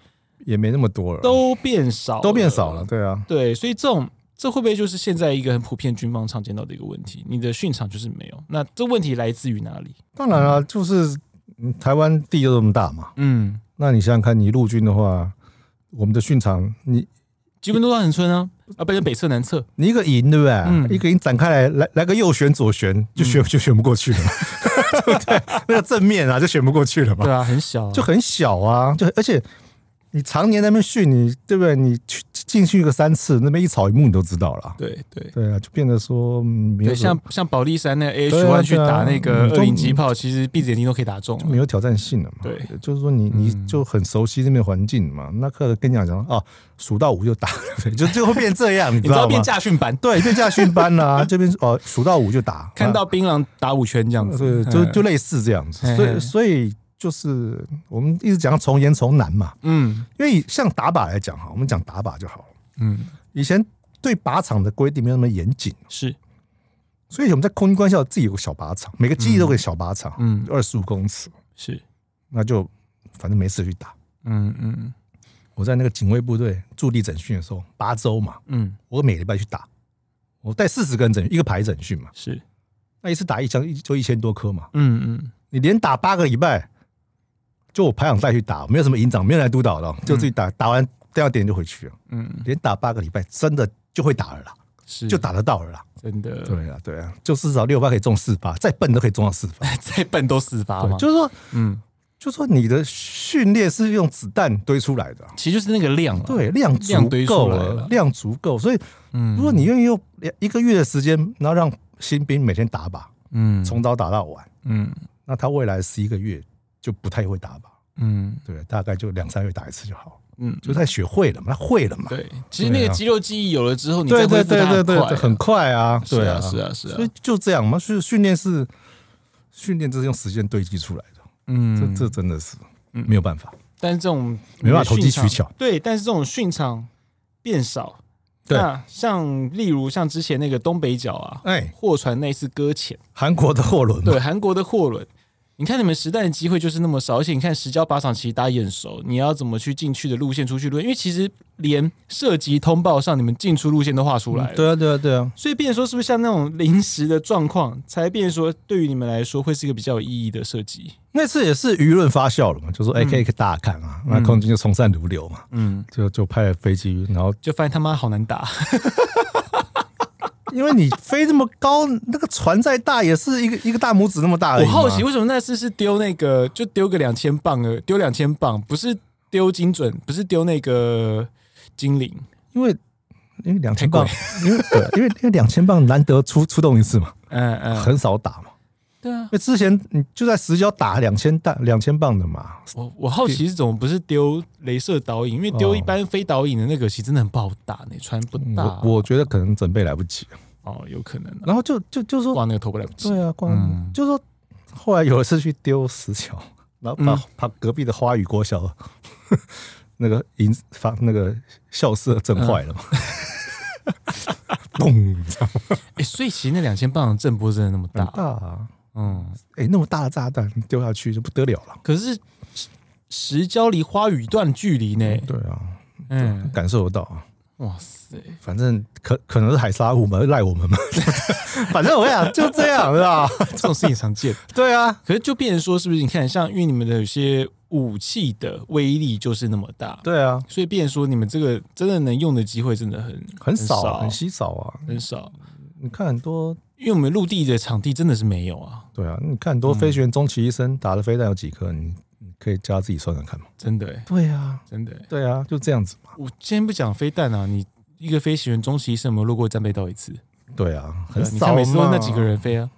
也没那么多了，都变少，都变少了。对啊，对，所以这种。这会不会就是现在一个很普遍军方常见到的一个问题？你的训场就是没有，那这问题来自于哪里？当然了，就是台湾地就这么大嘛。嗯，那你想想看，你陆军的话，我们的训场，你基本都在恒春啊，啊，不是北侧南侧，你一个营对不对？嗯，一个营展开来，来来个右旋左旋，就旋就旋不过去了，<laughs> 对不对？那个正面啊，就旋不过去了嘛。对啊，很小，就很小啊，就而且。你常年在那边训，你对不对？你去进去个三次，那边一草一木你都知道了。对对对啊，就变得说，对，像像保利山那 A H One 去打那个二零机炮，其实闭着眼睛都可以打中，就没有挑战性了嘛。对，就是说你你就很熟悉那边环境嘛。那课跟你讲讲啊，数到五就打，就最后变这样，你知道吗？变驾训班，对，变驾训班啦。<laughs> 这边哦，数到五就打，看到槟榔打五圈这样子，就就类似这样子。所以所以。就是我们一直讲从严从难嘛，嗯，因为像打靶来讲哈，我们讲打靶就好了，嗯，以前对靶场的规定没有那么严谨，是，所以我们在空军官校自己有个小靶场，每个基地都有个小靶场，嗯，二十五公尺，是，那就反正没事去打，嗯嗯，我在那个警卫部队驻地整训的时候，八周嘛，嗯，我每礼拜去打，我带四十个人整一个排整训嘛，是，那一次打一枪就一千多颗嘛，嗯嗯，你连打八个礼拜。就我排长带去打，没有什么营长，没有来督导的，就自己打，嗯、打完第二点就回去了。嗯，连打八个礼拜，真的就会打了啦，是。就打得到了啦。真的，对啊，对啊，就至少六发可以中四发，再笨都可以中到四发，<laughs> 再笨都四发嘛。就是说，嗯，就是说你的训练是用子弹堆出来的，其实就是那个量，对，量足够了，量足够，所以，嗯，如果你愿意用一个月的时间，然后让新兵每天打靶，嗯，从早打到晚，嗯，那他未来十一个月。就不太会打吧，嗯，对，大概就两三个月打一次就好，嗯，就他学会了嘛，他会了嘛，对，其实那个肌肉记忆有了之后，你再恢复它很快，很快啊，对啊，是啊，是啊，所以就这样嘛，所以训练是训练，这是用时间堆积出来的，嗯，这这真的是没有办法，但是这种没办法投机取巧，对，但是这种训场变少，对，像例如像之前那个东北角啊，哎，货船那次搁浅，韩国的货轮，对，韩国的货轮。你看你们实弹的机会就是那么少，而且你看十交八场其实大家也很熟，你要怎么去进去的路线、出去路线？因为其实连涉及通报上，你们进出路线都画出来了。对啊，对啊，对啊。所以变成说，是不是像那种临时的状况，才变成说对于你们来说会是一个比较有意义的设计？那次也是舆论发酵了嘛，就说哎，可以给大家看啊，那空军就从善如流嘛，嗯，就就派了飞机，然后就发现他妈好难打。因为你飞这么高，那个船再大也是一个一个大拇指那么大。我好奇为什么那次是丢那个，就丢个两千磅的，丢两千磅，不是丢精准，不是丢那个精灵，因为因为两千磅，因为因为因为两千磅难得出出动一次嘛，<laughs> 嗯嗯，很少打嘛。对啊，因为之前你就在石礁打两千弹两千磅的嘛。我我好奇是怎么不是丢镭射导引，因为丢一般非导引的那个其实真的很不好打，你穿不大。我我觉得可能准备来不及哦，有可能。然后就就就说挂那个头不来不及。对啊，挂。就说后来有一次去丢石桥，然后把把隔壁的花语国小 <laughs> 那个银发那个校舍震坏了嘛。<laughs> 咚！哎，所以其实那两千磅的震波真的那么大？大啊！嗯，哎、欸，那么大的炸弹丢下去就不得了了。可是石礁离花语一段距离呢、嗯？对啊，嗯，感受得到啊。哇塞，反正可可能是海沙虎嘛，赖我们嘛。<laughs> 反正我跟你讲，就这样，是吧？这种事情常见。对啊，可是就变成说，是不是？你看，像因为你们的有些武器的威力就是那么大，对啊，所以变成说，你们这个真的能用的机会真的很很少，很稀少啊，很少。你看很多。因为我们陆地的场地真的是没有啊，对啊，你看很多飞行员终其一生打的飞弹有几颗？你你可以叫他自己算算看嘛。真的、欸？对啊，真的、欸？对啊，就这样子嘛。我先不讲飞弹啊，你一个飞行员终其一生有没有落过战备道一次？对啊，很少。你看每次都那几个人飞啊？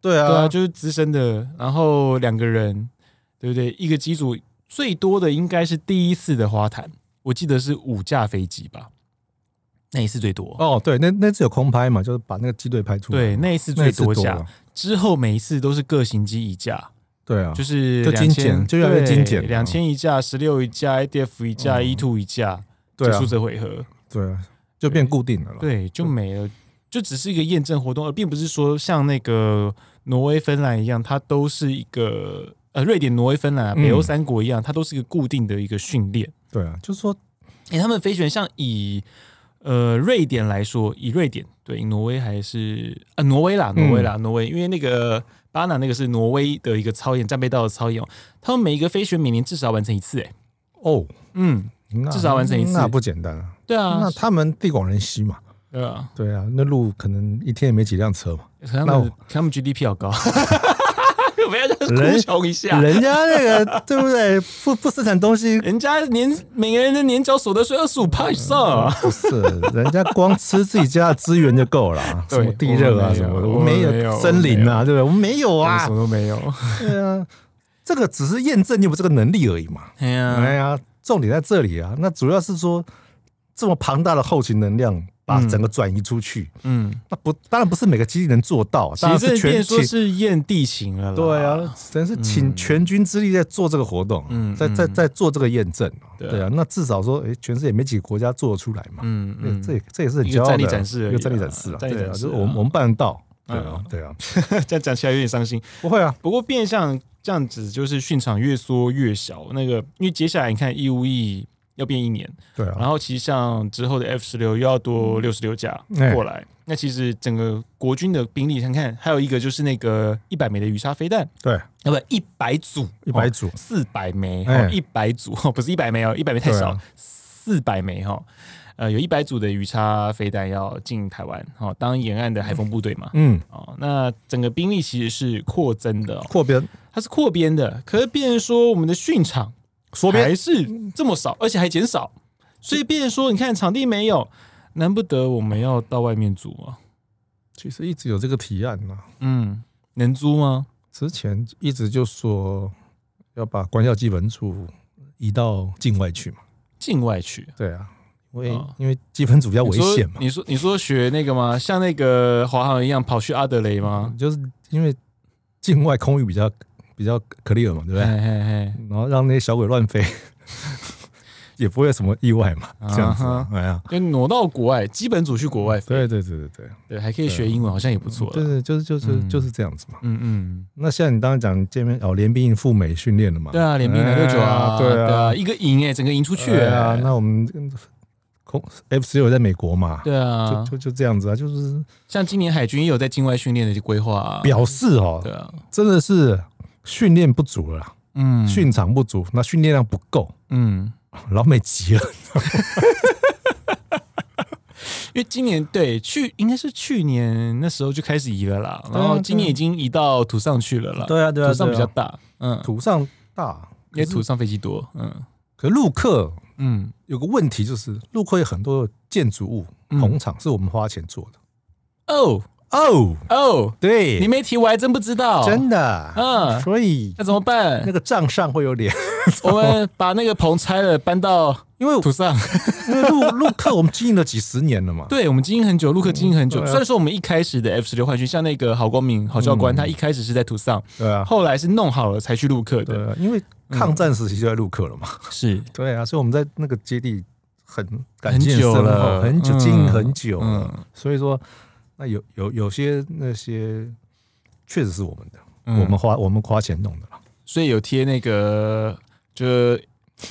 对啊，对啊，就是资深的，然后两个人，对不对？一个机组最多的应该是第一次的花坛，我记得是五架飞机吧。那一次最多哦，对，那那次有空拍嘛，就是把那个机队拍出来。对，那一次最多架，之后每一次都是各型机一架。对啊，就是就精简，就越来越精简，两千一架，十六一架，ADF 一架，E two 一架，结束这回合。对啊，就变固定了了。对，就没了，就只是一个验证活动，而并不是说像那个挪威、芬兰一样，它都是一个呃，瑞典、挪威、芬兰、北欧三国一样，它都是一个固定的一个训练。对啊，就是说，哎，他们飞行员像以。呃，瑞典来说，以瑞典对挪威还是呃挪威啦，挪威啦，挪威，因为那个巴拿那个是挪威的一个操演，战备道的操演，他们每一个飞行员每年至少完成一次，哎，哦，嗯，至少完成一次，那不简单啊。对啊，那他们地广人稀嘛，对啊，对啊，那路可能一天也没几辆车嘛，他们他们 GDP 好高。<laughs> 不要 <laughs> 哭穷一下，人家那个对不对？<laughs> 不不生产东西，人家年每个人的年缴所得税二十五趴以上，不是？人家光吃自己家的资源就够了，<laughs> 什么地热啊什么的，我没有森林啊，对不对？我们没有啊，什么都没有。对啊，这个只是验证你有这个能力而已嘛。哎呀，哎呀，重点在这里啊。那主要是说这么庞大的后勤能量。把整个转移出去，嗯，那不当然不是每个基地能做到，其实是全说是验地形了，对啊，真是请全军之力在做这个活动，嗯，在在在做这个验证，对啊，那至少说，哎，全世界没几个国家做得出来嘛，嗯嗯，这这也是很骄傲的，战力展示，一个战力展示啊，对啊，就是我们我们办得到，对啊对啊，<laughs> 这样讲起来有点伤心，不会啊，不过变相这样子就是训场越缩越小，那个因为接下来你看义务役。要变一年，对啊，然后其实像之后的 F 十六又要多六十六架过来，嗯、那其实整个国军的兵力，看看还有一个就是那个一百枚的鱼叉飞弹，对，要不一百组，一百组。四百枚，哦，一百组。不是一百枚哦，一百枚太少，四百枚哈，呃，有一百组的鱼叉飞弹要进台湾，哦，当沿岸的海风部队嘛，嗯，哦，那整个兵力其实是扩增的，扩编，它是扩编的，可是变成说我们的训场。说还是这么少，而且还减少，所以变成说，你看场地没有，难不得我们要到外面租啊？其实一直有这个提案嘛。嗯，能租吗？之前一直就说要把官校基本组移到境外去嘛。境外去？对啊，因为因为基本组比较危险嘛。你说你说学那个吗？像那个华航一样跑去阿德雷吗？就是因为境外空域比较。比较 clear 嘛，对不对？嘿嘿嘿，然后让那些小鬼乱飞，<laughs> 也不会有什么意外嘛，这样子，哎呀，就挪到国外，基本组去国外飞，对对对对对，对，还可以学英文，好像也不错。对对，就是就是就是这样子嘛。嗯嗯。那像你刚刚讲见面哦，联兵赴美训练了嘛？对啊，联兵来六九啊，对啊，一个营哎，整个营出去啊。那我们空 F 十六在美国嘛？对啊，就就就这样子啊，就是像今年海军也有在境外训练的规划，表示哦，对啊，真的是。训练不足了，嗯，训场不足，那训练量不够，嗯，老美急了，<laughs> 因为今年对去应该是去年那时候就开始移了啦，然后今年已经移到土上去了啦，对啊，对啊，土上比较大，嗯，土上大，因为土上飞机多，嗯，可是陆客，嗯，有个问题就是陆客有很多建筑物棚场是我们花钱做的，哦。哦哦，对，你没提我还真不知道，真的，嗯，所以那怎么办？那个账上会有点，<laughs> 我们把那个棚拆了，搬到因为土上，<laughs> 因为陆陆客我们经营了几十年了嘛，对，我们经营很久，陆客经营很久。虽然说我们一开始的 F 十六换训，像那个郝光明郝教官，他一开始是在土上，对啊，后来是弄好了才去陆客的，因为抗战时期就在陆客了嘛，是。对啊，所以我们在那个基地很很久了，很久经营很久，所以说。那有有有些那些确实是我们的，嗯、我们花我们花钱弄的，所以有贴那个就是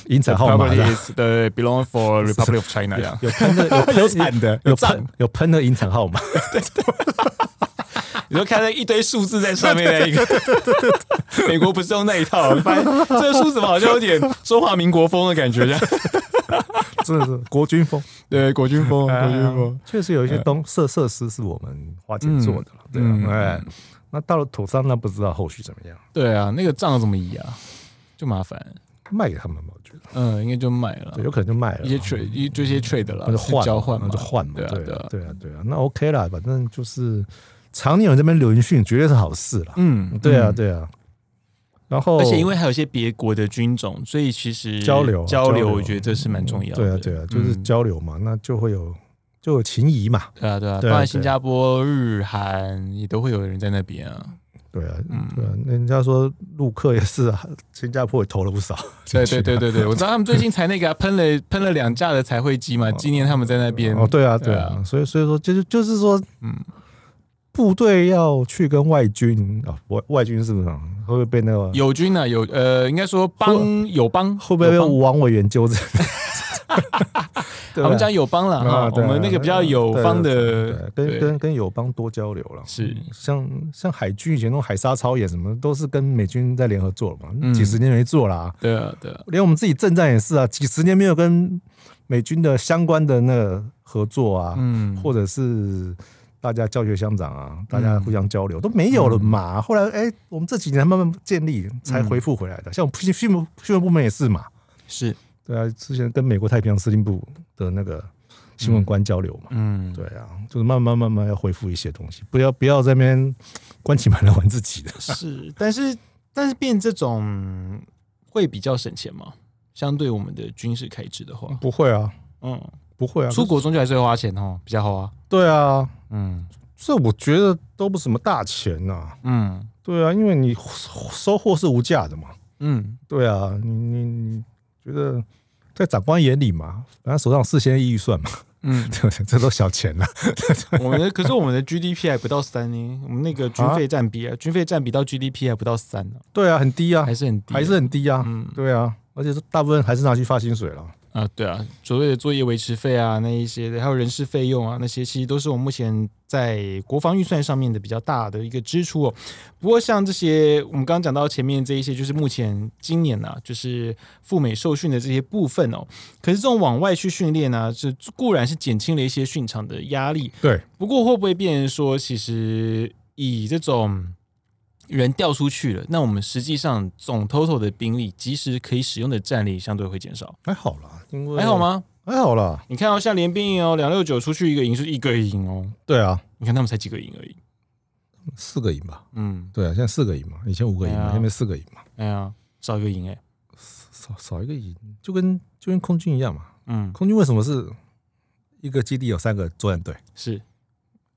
引产号码的，belong for <laughs> Republic of China 这样，有喷的 <laughs> 有喷的有喷有喷的引产号码，对对，你说看到一堆数字在上面那一个，美国不是用那一套，发现这个数字好像有点中华民国风的感觉，这样。<laughs> 真的是国军风，<laughs> 对国军风，国军风，确实有一些东设设施是我们花钱做的了，对啊，哎，那到了土上，那不知道后续怎么样。对啊，那个账怎么移啊？就麻烦卖给他们吧，我觉得。嗯，应该就卖了，有可能就卖了。一些 trade，一这些 trade 的了，那就换交换，那就换嘛。对啊，对啊。那 OK 啦，反正就是常年有这边轮训，绝对是好事了。嗯，对啊，对啊。然后，而且因为还有一些别国的军种，所以其实交流交流，我觉得这是蛮重要的。对啊，对啊，就是交流嘛，那就会有就有情谊嘛。对啊，对啊，当然新加坡、日韩也都会有人在那边啊。对啊，嗯，对啊，人家说陆客也是啊，新加坡也投了不少。对对对对对，<laughs> 我知道他们最近才那个喷了喷了两架的彩绘机嘛，纪念他们在那边。哦，对啊，对啊，所以所以说就是就是说，嗯。部队要去跟外军啊，外外军是不是会不会被那个友军呢？有呃，应该说帮友邦会不会被王委员纠正？<laughs> 我们讲友邦了哈，我们那个比较友邦的，跟跟跟友邦多交流了。是像像海军以前那种海沙操演什么，都是跟美军在联合做了嘛，几十年没做了。对啊，对啊，连我们自己政战也是啊，几十年没有跟美军的相关的那个合作啊，嗯，或者是。大家教学相长啊，大家互相交流、嗯、都没有了嘛。嗯、后来，哎、欸，我们这几年慢慢建立，才恢复回来的。嗯、像我们新新闻新闻部门也是嘛，是对啊。之前跟美国太平洋司令部的那个新闻官交流嘛，嗯，对啊，就是慢慢慢慢要恢复一些东西，不要不要在那边关起门来玩自己的。是，但是但是变这种会比较省钱吗？相对我们的军事开支的话，不会啊，嗯。不会啊，出国终究还是会花钱哦，比较好啊。对啊，嗯，这我觉得都不是什么大钱呐。嗯，对啊，因为你收获是无价的嘛。嗯，对啊，你你你觉得在长官眼里嘛，反正手上四千亿预算嘛。嗯，对，<laughs> 这都小钱了。<laughs> 我们的可是我们的 GDP 还不到三呢，我们那个军费占比啊，<laughs> 军费占比到 GDP 还不到三呢。对啊，很低啊，还是很低，还是很低啊。嗯，对啊，而且是大部分还是拿去发薪水了。啊，对啊，所谓的作业维持费啊，那一些的，还有人事费用啊，那些其实都是我们目前在国防预算上面的比较大的一个支出哦。不过像这些，我们刚刚讲到前面这一些，就是目前今年呢、啊，就是赴美受训的这些部分哦。可是这种往外去训练呢，是固然是减轻了一些训场的压力，对。不过会不会变成说，其实以这种人调出去了，那我们实际上总 total 的兵力，即使可以使用的战力，相对会减少。还好啦，因为还好吗？还好啦。你看到、哦、像联兵营哦，两六九出去一个营是一个营哦。对啊，你看他们才几个营而已，四个营吧。嗯，对啊，现在四个营嘛，以前五个营嘛，现在四个营嘛。哎呀，少一个营哎，少少一个营，就跟就跟空军一样嘛。嗯，空军为什么是一个基地有三个作战队？是。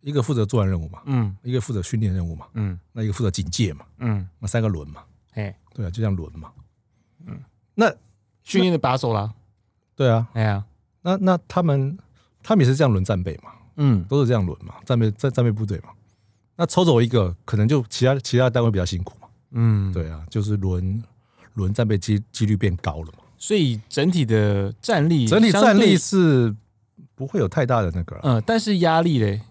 一个负责作战任务嘛，嗯，一个负责训练任务嘛，嗯，那一个负责警戒嘛，嗯，那三个轮嘛，哎，对啊，就这样轮嘛，嗯，那训练的把手啦，对啊，哎呀，那那他们他们也是这样轮战备嘛，嗯，都是这样轮嘛，战备战战备部队嘛，那抽走一个，可能就其他其他单位比较辛苦嘛，嗯，对啊，就是轮轮战备机几率变高了嘛，所以整体的战力整体战力是不会有太大的那个，嗯，但是压力嘞。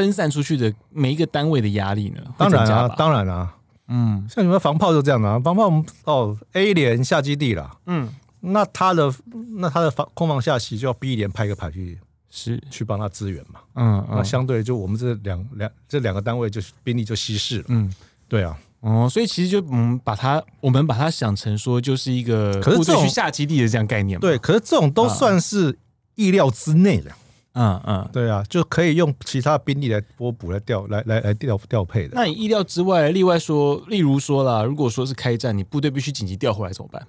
分散出去的每一个单位的压力呢？当然啊，当然啊，嗯，像你们防炮就这样啊，防炮我们哦 A 连下基地了，嗯，那他的那他的防空防下袭就要 B 连派一个排去是。去帮他支援嘛，嗯，嗯，那相对就我们这两两这两个单位就兵力就稀释了，嗯，对啊，哦，所以其实就嗯把它我们把它想成说就是一个部队去下基地的这样概念嘛，对，可是这种都算是意料之内的。嗯嗯，对啊，就可以用其他兵力来拨补、来调、来来来调调配的。那你意料之外，例外说，例如说啦，如果说是开战，你部队必须紧急调回来怎么办？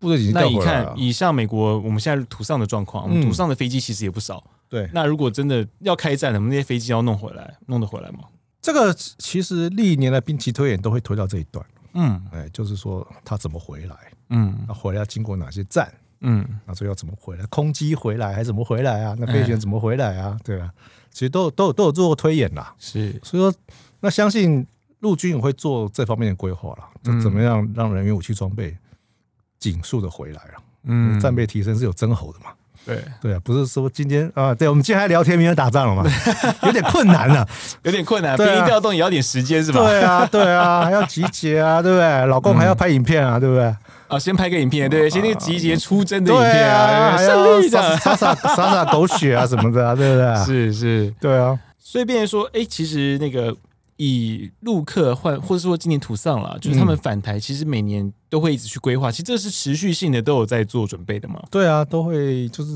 部队紧急调回来，那你看，以像美国，我们现在土上的状况，我们土上的飞机其实也不少。对，那如果真的要开战，我们那些飞机要弄回来，弄得回来吗？这个其实历年的兵棋推演都会推到这一段。嗯，哎，就是说他怎么回来？嗯，他回来要经过哪些战？嗯，那说要怎么回来？空机回来还是怎么回来啊？那飞行员怎么回来啊？对吧？其实都有都有都有做过推演啦。是，所以说那相信陆军也会做这方面的规划了，就怎么样让人员武器装备紧速的回来了。嗯，战备提升是有增厚的嘛？对对啊，不是说今天啊，对，我们今天还聊天，明天打仗了嘛？<laughs> 有点困难了，有点困难。兵力调动也要点时间是吧？对啊，对啊，还要集结啊，对不对？老公还要拍影片啊，对不对？啊，先拍个影片，对，先那个集结出征的影片啊，胜利的，洒洒洒洒狗血啊什么的啊，<laughs> 对不对？是是，对啊。所以变成说，哎，其实那个以陆客换，或者说今年土丧了，就是他们返台，其实每年都会一直去规划，其实这是持续性的，都有在做准备的嘛。对啊，都会就是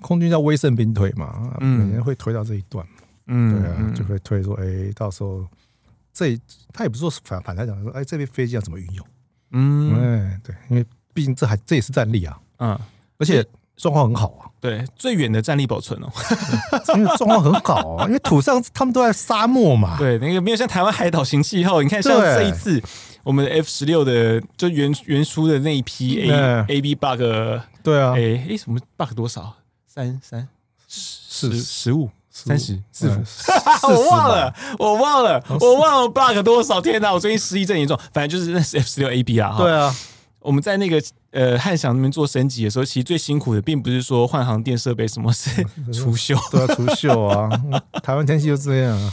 空军叫威胜兵推嘛，每年会推到这一段。嗯，对啊，就会推说，哎，到时候这他也不是说反反台讲说，哎，这边飞机要怎么运用？嗯，哎，对，因为毕竟这还这也是战力啊，嗯，而且状况很好啊。对，最远的战力保存哦，<laughs> 因为状况很好啊，因为土上他们都在沙漠嘛。对，那个没有像台湾海岛型气候。你看，像这一次我们的 F 十六的就原原初的那一批 A A B bug，对啊，哎哎，什么 bug 多少？三三？十十五三十四五，<laughs> 我忘了，我忘了，我忘了 bug 多少？天哪，我最近失忆症严重。反正就是那是 F 十六 A B 啊。对啊。我们在那个呃汉翔那边做升级的时候，其实最辛苦的并不是说换航电设备，什么是 <laughs> 除锈，都要除锈啊！<laughs> 台湾天气就这样啊。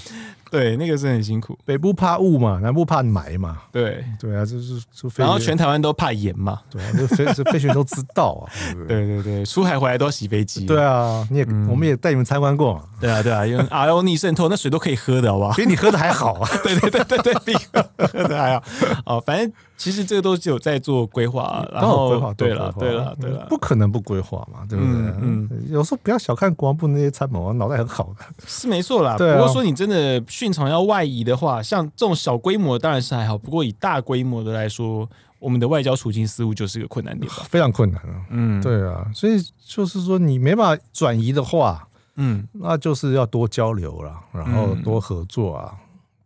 对，那个是很辛苦。北部怕雾嘛，南部怕霾嘛。对，对啊，就是就然后全台湾都怕盐嘛。对啊，就飞这飞行员都知道啊。对对对，出海回来都要洗飞机。对啊，你也我们也带你们参观过。对啊对啊，因为 RO 逆渗透，那水都可以喝的，好不好？比你喝的还好啊。<laughs> 对对对对对，比喝的还好。哦，反正其实这个都是有在做规划，然后规划。对了对了对了，不可能不规划嘛，对不对？嗯，有时候不要小看国防部那些参谋，脑袋很好的。是没错啦。对。不过说你真的训场要外移的话，像这种小规模当然是还好，不过以大规模的来说，我们的外交处境似乎就是个困难点吧？非常困难啊。嗯，对啊，所以就是说你没办法转移的话，嗯，那就是要多交流啦，然后多合作啊，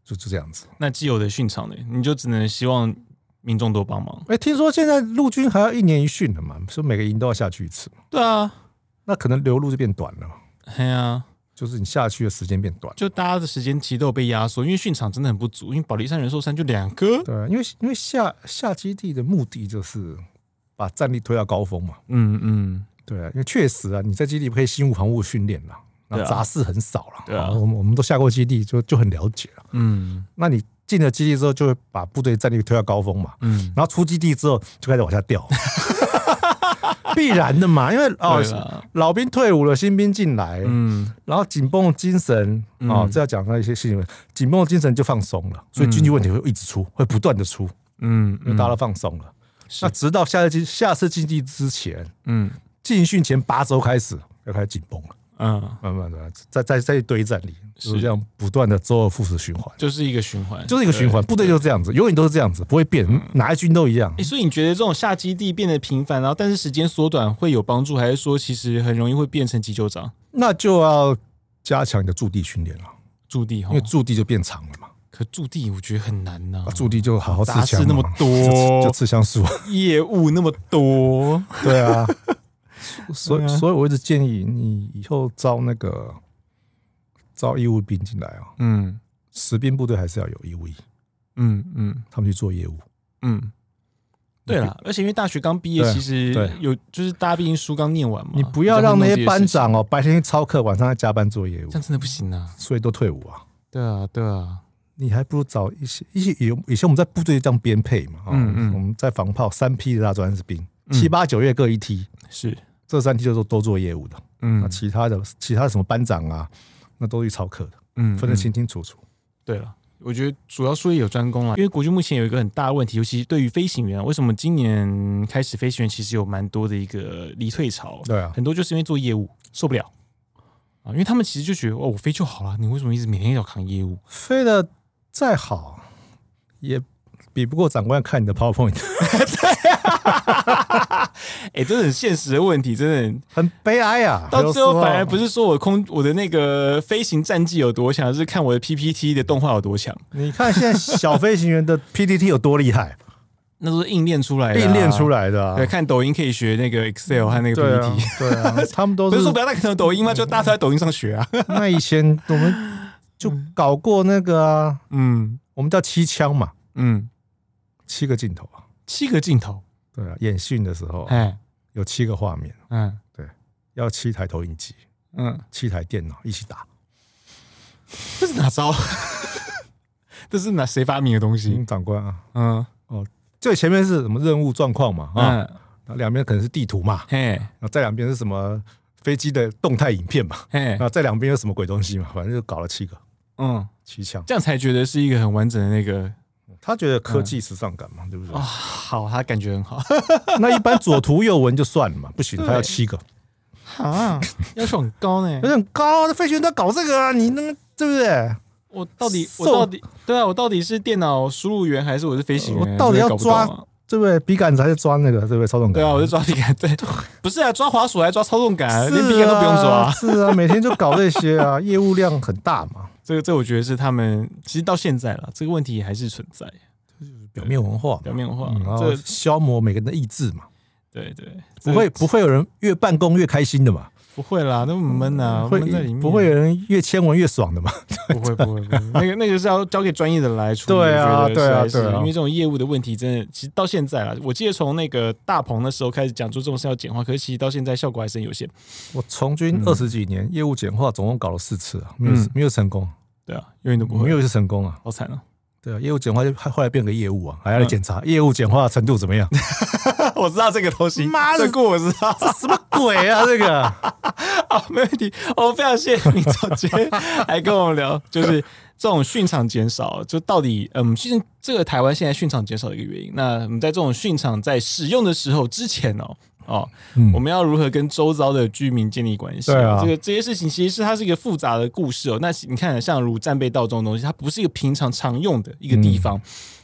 就是这样子。那既有的训场呢，你就只能希望民众多帮忙。哎，听说现在陆军还要一年一训的嘛，所以每个营都要下去一次。对啊，那可能流入就变短了。对啊。就是你下去的时间变短，就大家的时间其实都有被压缩，因为训场真的很不足，因为保利山、人寿山就两个。对，因为因为下下基地的目的就是把战力推到高峰嘛。嗯嗯，对啊，因为确实啊，你在基地可以心无旁骛训练了，杂事很少了。对啊，我们我们都下过基地，就就很了解了。嗯，那你进了基地之后，就会把部队战力推到高峰嘛。嗯，然后出基地之后就开始往下掉。<laughs> 必然的嘛，因为哦，老兵退伍了，新兵进来，嗯，然后紧绷精神哦，嗯、这要讲到一些新闻，紧绷精神就放松了，所以经济问题会一直出，会不断的出，嗯，因为大家都放松了，嗯、那直到下次下次基地之前，嗯，进训前八周开始要开始紧绷了。嗯，慢慢的，在在在一堆战里，是。这样不断的周而复始循环，就是一个循环，就是一个循环。部队就是这样子，永远都是这样子，不会变，哪一军都一样。哎，所以你觉得这种下基地变得频繁，然后但是时间缩短会有帮助，还是说其实很容易会变成急救长？那就要加强你的驻地训练了，驻地，因为驻地就变长了嘛。可驻地我觉得很难呐，驻地就好好吃枪，那么多，<laughs> 就吃香素，<laughs> 业务那么多，<laughs> 对啊。所以，所以我一直建议你以后招那个招义务兵进来啊，嗯，实兵部队还是要有义务役，嗯嗯，他们去做业务，嗯，对了，而且因为大学刚毕业，其实有就是大家毕竟书刚念完嘛，你不要让那些班长哦白天去操课，晚上在加班做业务，这样真的不行啊，所以都退伍啊，对啊对啊，你还不如找一些一些有以前我们在部队这样编配嘛，嗯嗯，我们在防炮三批的大专士兵，七八九月各一梯，是。这三梯就是都做业务的，嗯，那其他的其他的什么班长啊，那都去操课的，嗯，分得清清楚楚。对了，我觉得主要术业有专攻啊，因为国军目前有一个很大的问题，尤其对于飞行员，为什么今年开始飞行员其实有蛮多的一个离退潮？对啊，很多就是因为做业务受不了啊，因为他们其实就觉得哦，我飞就好了，你为什么一直每天要扛业务？飞得再好也。比不过长官看你的 PowerPoint，<laughs> <laughs> <laughs> 哎，这是很现实的问题，真的很悲哀啊！到最后反而不是说我空我的那个飞行战绩有多强，而是看我的 PPT 的动画有多强。你看现在小飞行员的 PPT 有多厉害，<laughs> 那都是硬练出来的，硬练出来的。对，看抖音可以学那个 Excel 和那个 PPT，对啊，<laughs> 他们都是不是说不要再看抖音吗？就大家在抖音上学啊。那以前我们就搞过那个啊，嗯，我们叫七枪嘛，嗯。七个镜头啊，七个镜头，对啊，演训的时候，哎，有七个画面，嗯，对，要七台投影机，嗯，七台电脑一起打，这是哪招？<laughs> 这是哪谁发明的东西？长官啊，嗯，哦，最前面是什么任务状况嘛，啊，然后两边可能是地图嘛，嘿，然后再两边是什么飞机的动态影片嘛，嘿，然后再两边有什么鬼东西嘛，反正就搞了七个，嗯，七枪，这样才觉得是一个很完整的那个。他觉得科技时尚感嘛，对不对？啊，好，他感觉很好。<laughs> 那一般左图右文就算了嘛，不行，他要七个。啊，要求很高呢，要求很高。那费雪在搞这个啊，你那个对不对？我到底，我到底，对啊，我到底是电脑输入员还是我是飞行员？我到底要抓，对不对？笔杆子还是抓那个，对不对？操纵杆。对啊，我就抓笔杆。对，<laughs> 不是啊，抓滑鼠还抓操纵杆，连笔杆都不用抓。是啊，每天就搞这些啊，业务量很大嘛。<laughs> 这个，这我觉得是他们其实到现在了，这个问题还是存在。表面文化，表面文化，然后消磨每个人的意志嘛。对对，不会不会有人越办公越开心的嘛。不会啦，那么闷啊，闷在里面。不会有人越签文越爽的嘛？<laughs> 不会不会，那个那个是要交给专业的来处理。对啊对啊对啊，因为这种业务的问题，真的其实到现在啊，我记得从那个大鹏的时候开始讲出这种事要简化，可是其实到现在效果还是很有限。我从军二十几年，业务简化总共搞了四次啊，没有没有成功。对啊，永远都不会，没有一次成功啊，好惨啊。对啊，业务简化就后来变个业务啊，还要来检查业务简化程度怎么样？<laughs> 我知道这个东西，妈的，这个我知道，这什么鬼啊？这个好，<laughs> 没问题。我非常谢谢你总监来跟我们聊，就是这种训场减少，就到底嗯，其实这个台湾现在训场减少的一个原因。那我们在这种训场在使用的时候之前哦。哦，嗯、我们要如何跟周遭的居民建立关系？对啊，这个这些事情其实是它是一个复杂的故事哦。那你看，像如战备道这种东西，它不是一个平常常用的一个地方，嗯、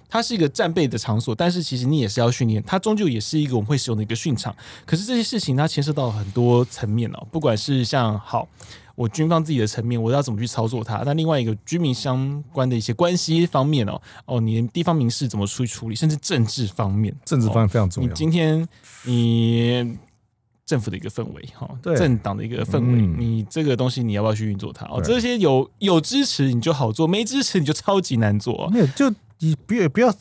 它是一个战备的场所，但是其实你也是要训练，它终究也是一个我们会使用的一个训场。可是这些事情它牵涉到很多层面哦，不管是像好。我军方自己的层面，我要怎么去操作它？那另外一个居民相关的一些关系方面哦，哦，你的地方民事怎么去处理？甚至政治方面，政治方面非常重要。你今天你政府的一个氛围哈，对政党的一个氛围，嗯、你这个东西你要不要去运作它？哦，这些有有支持你就好做，没支持你就超级难做。没有，就你不要不要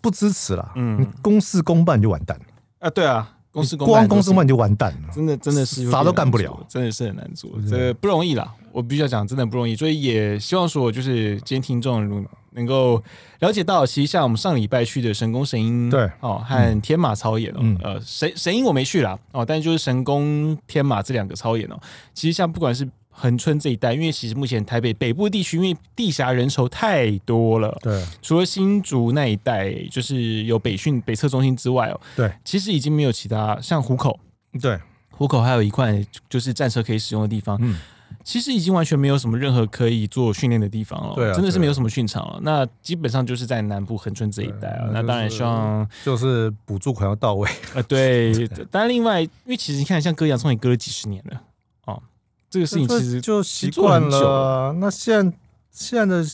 不支持了，嗯，公事公办就完蛋了啊！对啊。公司光公司嘛，你就完蛋了，真的真的是啥都干不了，真的是很难做，这个不容易啦。我必须要讲，真的不容易，所以也希望说，就是今天听众能够了解到，其实像我们上礼拜去的神宫神鹰，对哦，和天马操演哦，呃，神神鹰我没去啦哦，但是就是神宫天马这两个操演哦，其实像不管是。恒春这一带，因为其实目前台北北部地区，因为地狭人稠太多了。对，除了新竹那一带，就是有北训北侧中心之外哦，对，其实已经没有其他像湖口，对，湖口还有一块就是战车可以使用的地方。嗯，其实已经完全没有什么任何可以做训练的地方了。对，真的是没有什么训场了。那基本上就是在南部恒春这一带啊。那当然希望就是补助款要到位啊。对，当然另外，因为其实你看，像割洋葱也割了几十年了。这个事情其实就习惯了。那现在现在的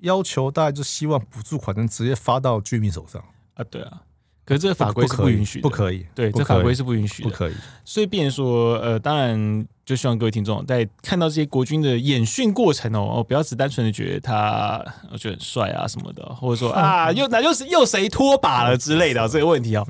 要求，大家就希望补助款能直接发到居民手上啊。对啊，可是这个法规是不允许，不可以。对，这法规是不允许，不可以。所以，变成说，呃，当然。就希望各位听众在看到这些国军的演训过程哦，哦，不要只单纯的觉得他我觉得很帅啊什么的，或者说 <laughs> 啊又那又是又谁拖把了之类的这个问题哦。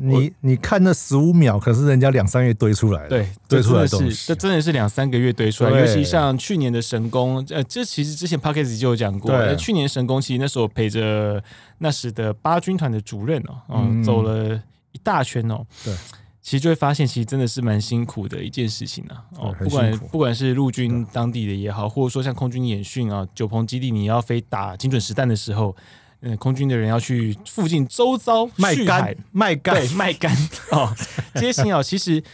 你你看那十五秒，可是人家两三月堆出来的，对，堆出来的东西，这真的是两三个月堆出来。尤其像去年的神功，呃，这其实之前 Podcast 就有讲过，去年神功其实那时候陪着那时的八军团的主任哦，嗯，走了一大圈哦，对。其实就会发现，其实真的是蛮辛苦的一件事情啊！哦，不管不管是陆军当地的也好，或者说像空军演训啊，九鹏基地你要飞打精准实弹的时候，嗯，空军的人要去附近周遭卖干卖干对卖干哦，这些信号其实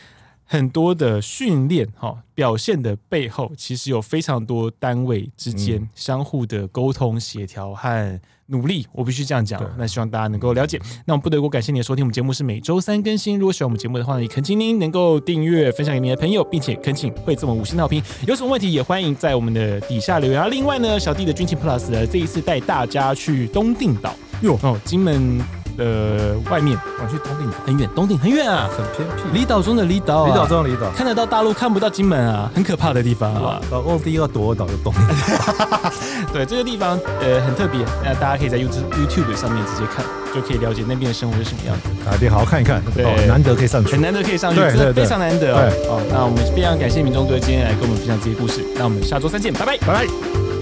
很多的训练哈表现的背后，其实有非常多单位之间相互的沟通协调和。努力，我必须这样讲。那希望大家能够了解。那我们不得不感谢你的收听，我们节目是每周三更新。如果喜欢我们节目的话呢，也恳请您能够订阅、分享给您的朋友，并且恳请会这么五星好评。有什么问题也欢迎在我们的底下留言。啊另外呢，小弟的军情 Plus 呢，这一次带大家去东定岛哟哦，金门。呃，外面往去东定很远，东定很远啊，很偏僻，离岛中的离岛，离岛中的离岛，看得到大陆，看不到金门啊，很可怕的地方啊。老公第一个夺岛就东定，<laughs> 对这个地方呃很特别，那大家可以在 YouTube YouTube 上面直接看，就可以了解那边的生活是什么样子。啊，对，好好看一看，对，难得可以上去，很难得可以上去，真的非常难得。哦。哦，那我们非常感谢铭忠哥今天来跟我们分享这些故事，那我们下周三见，拜拜，拜拜。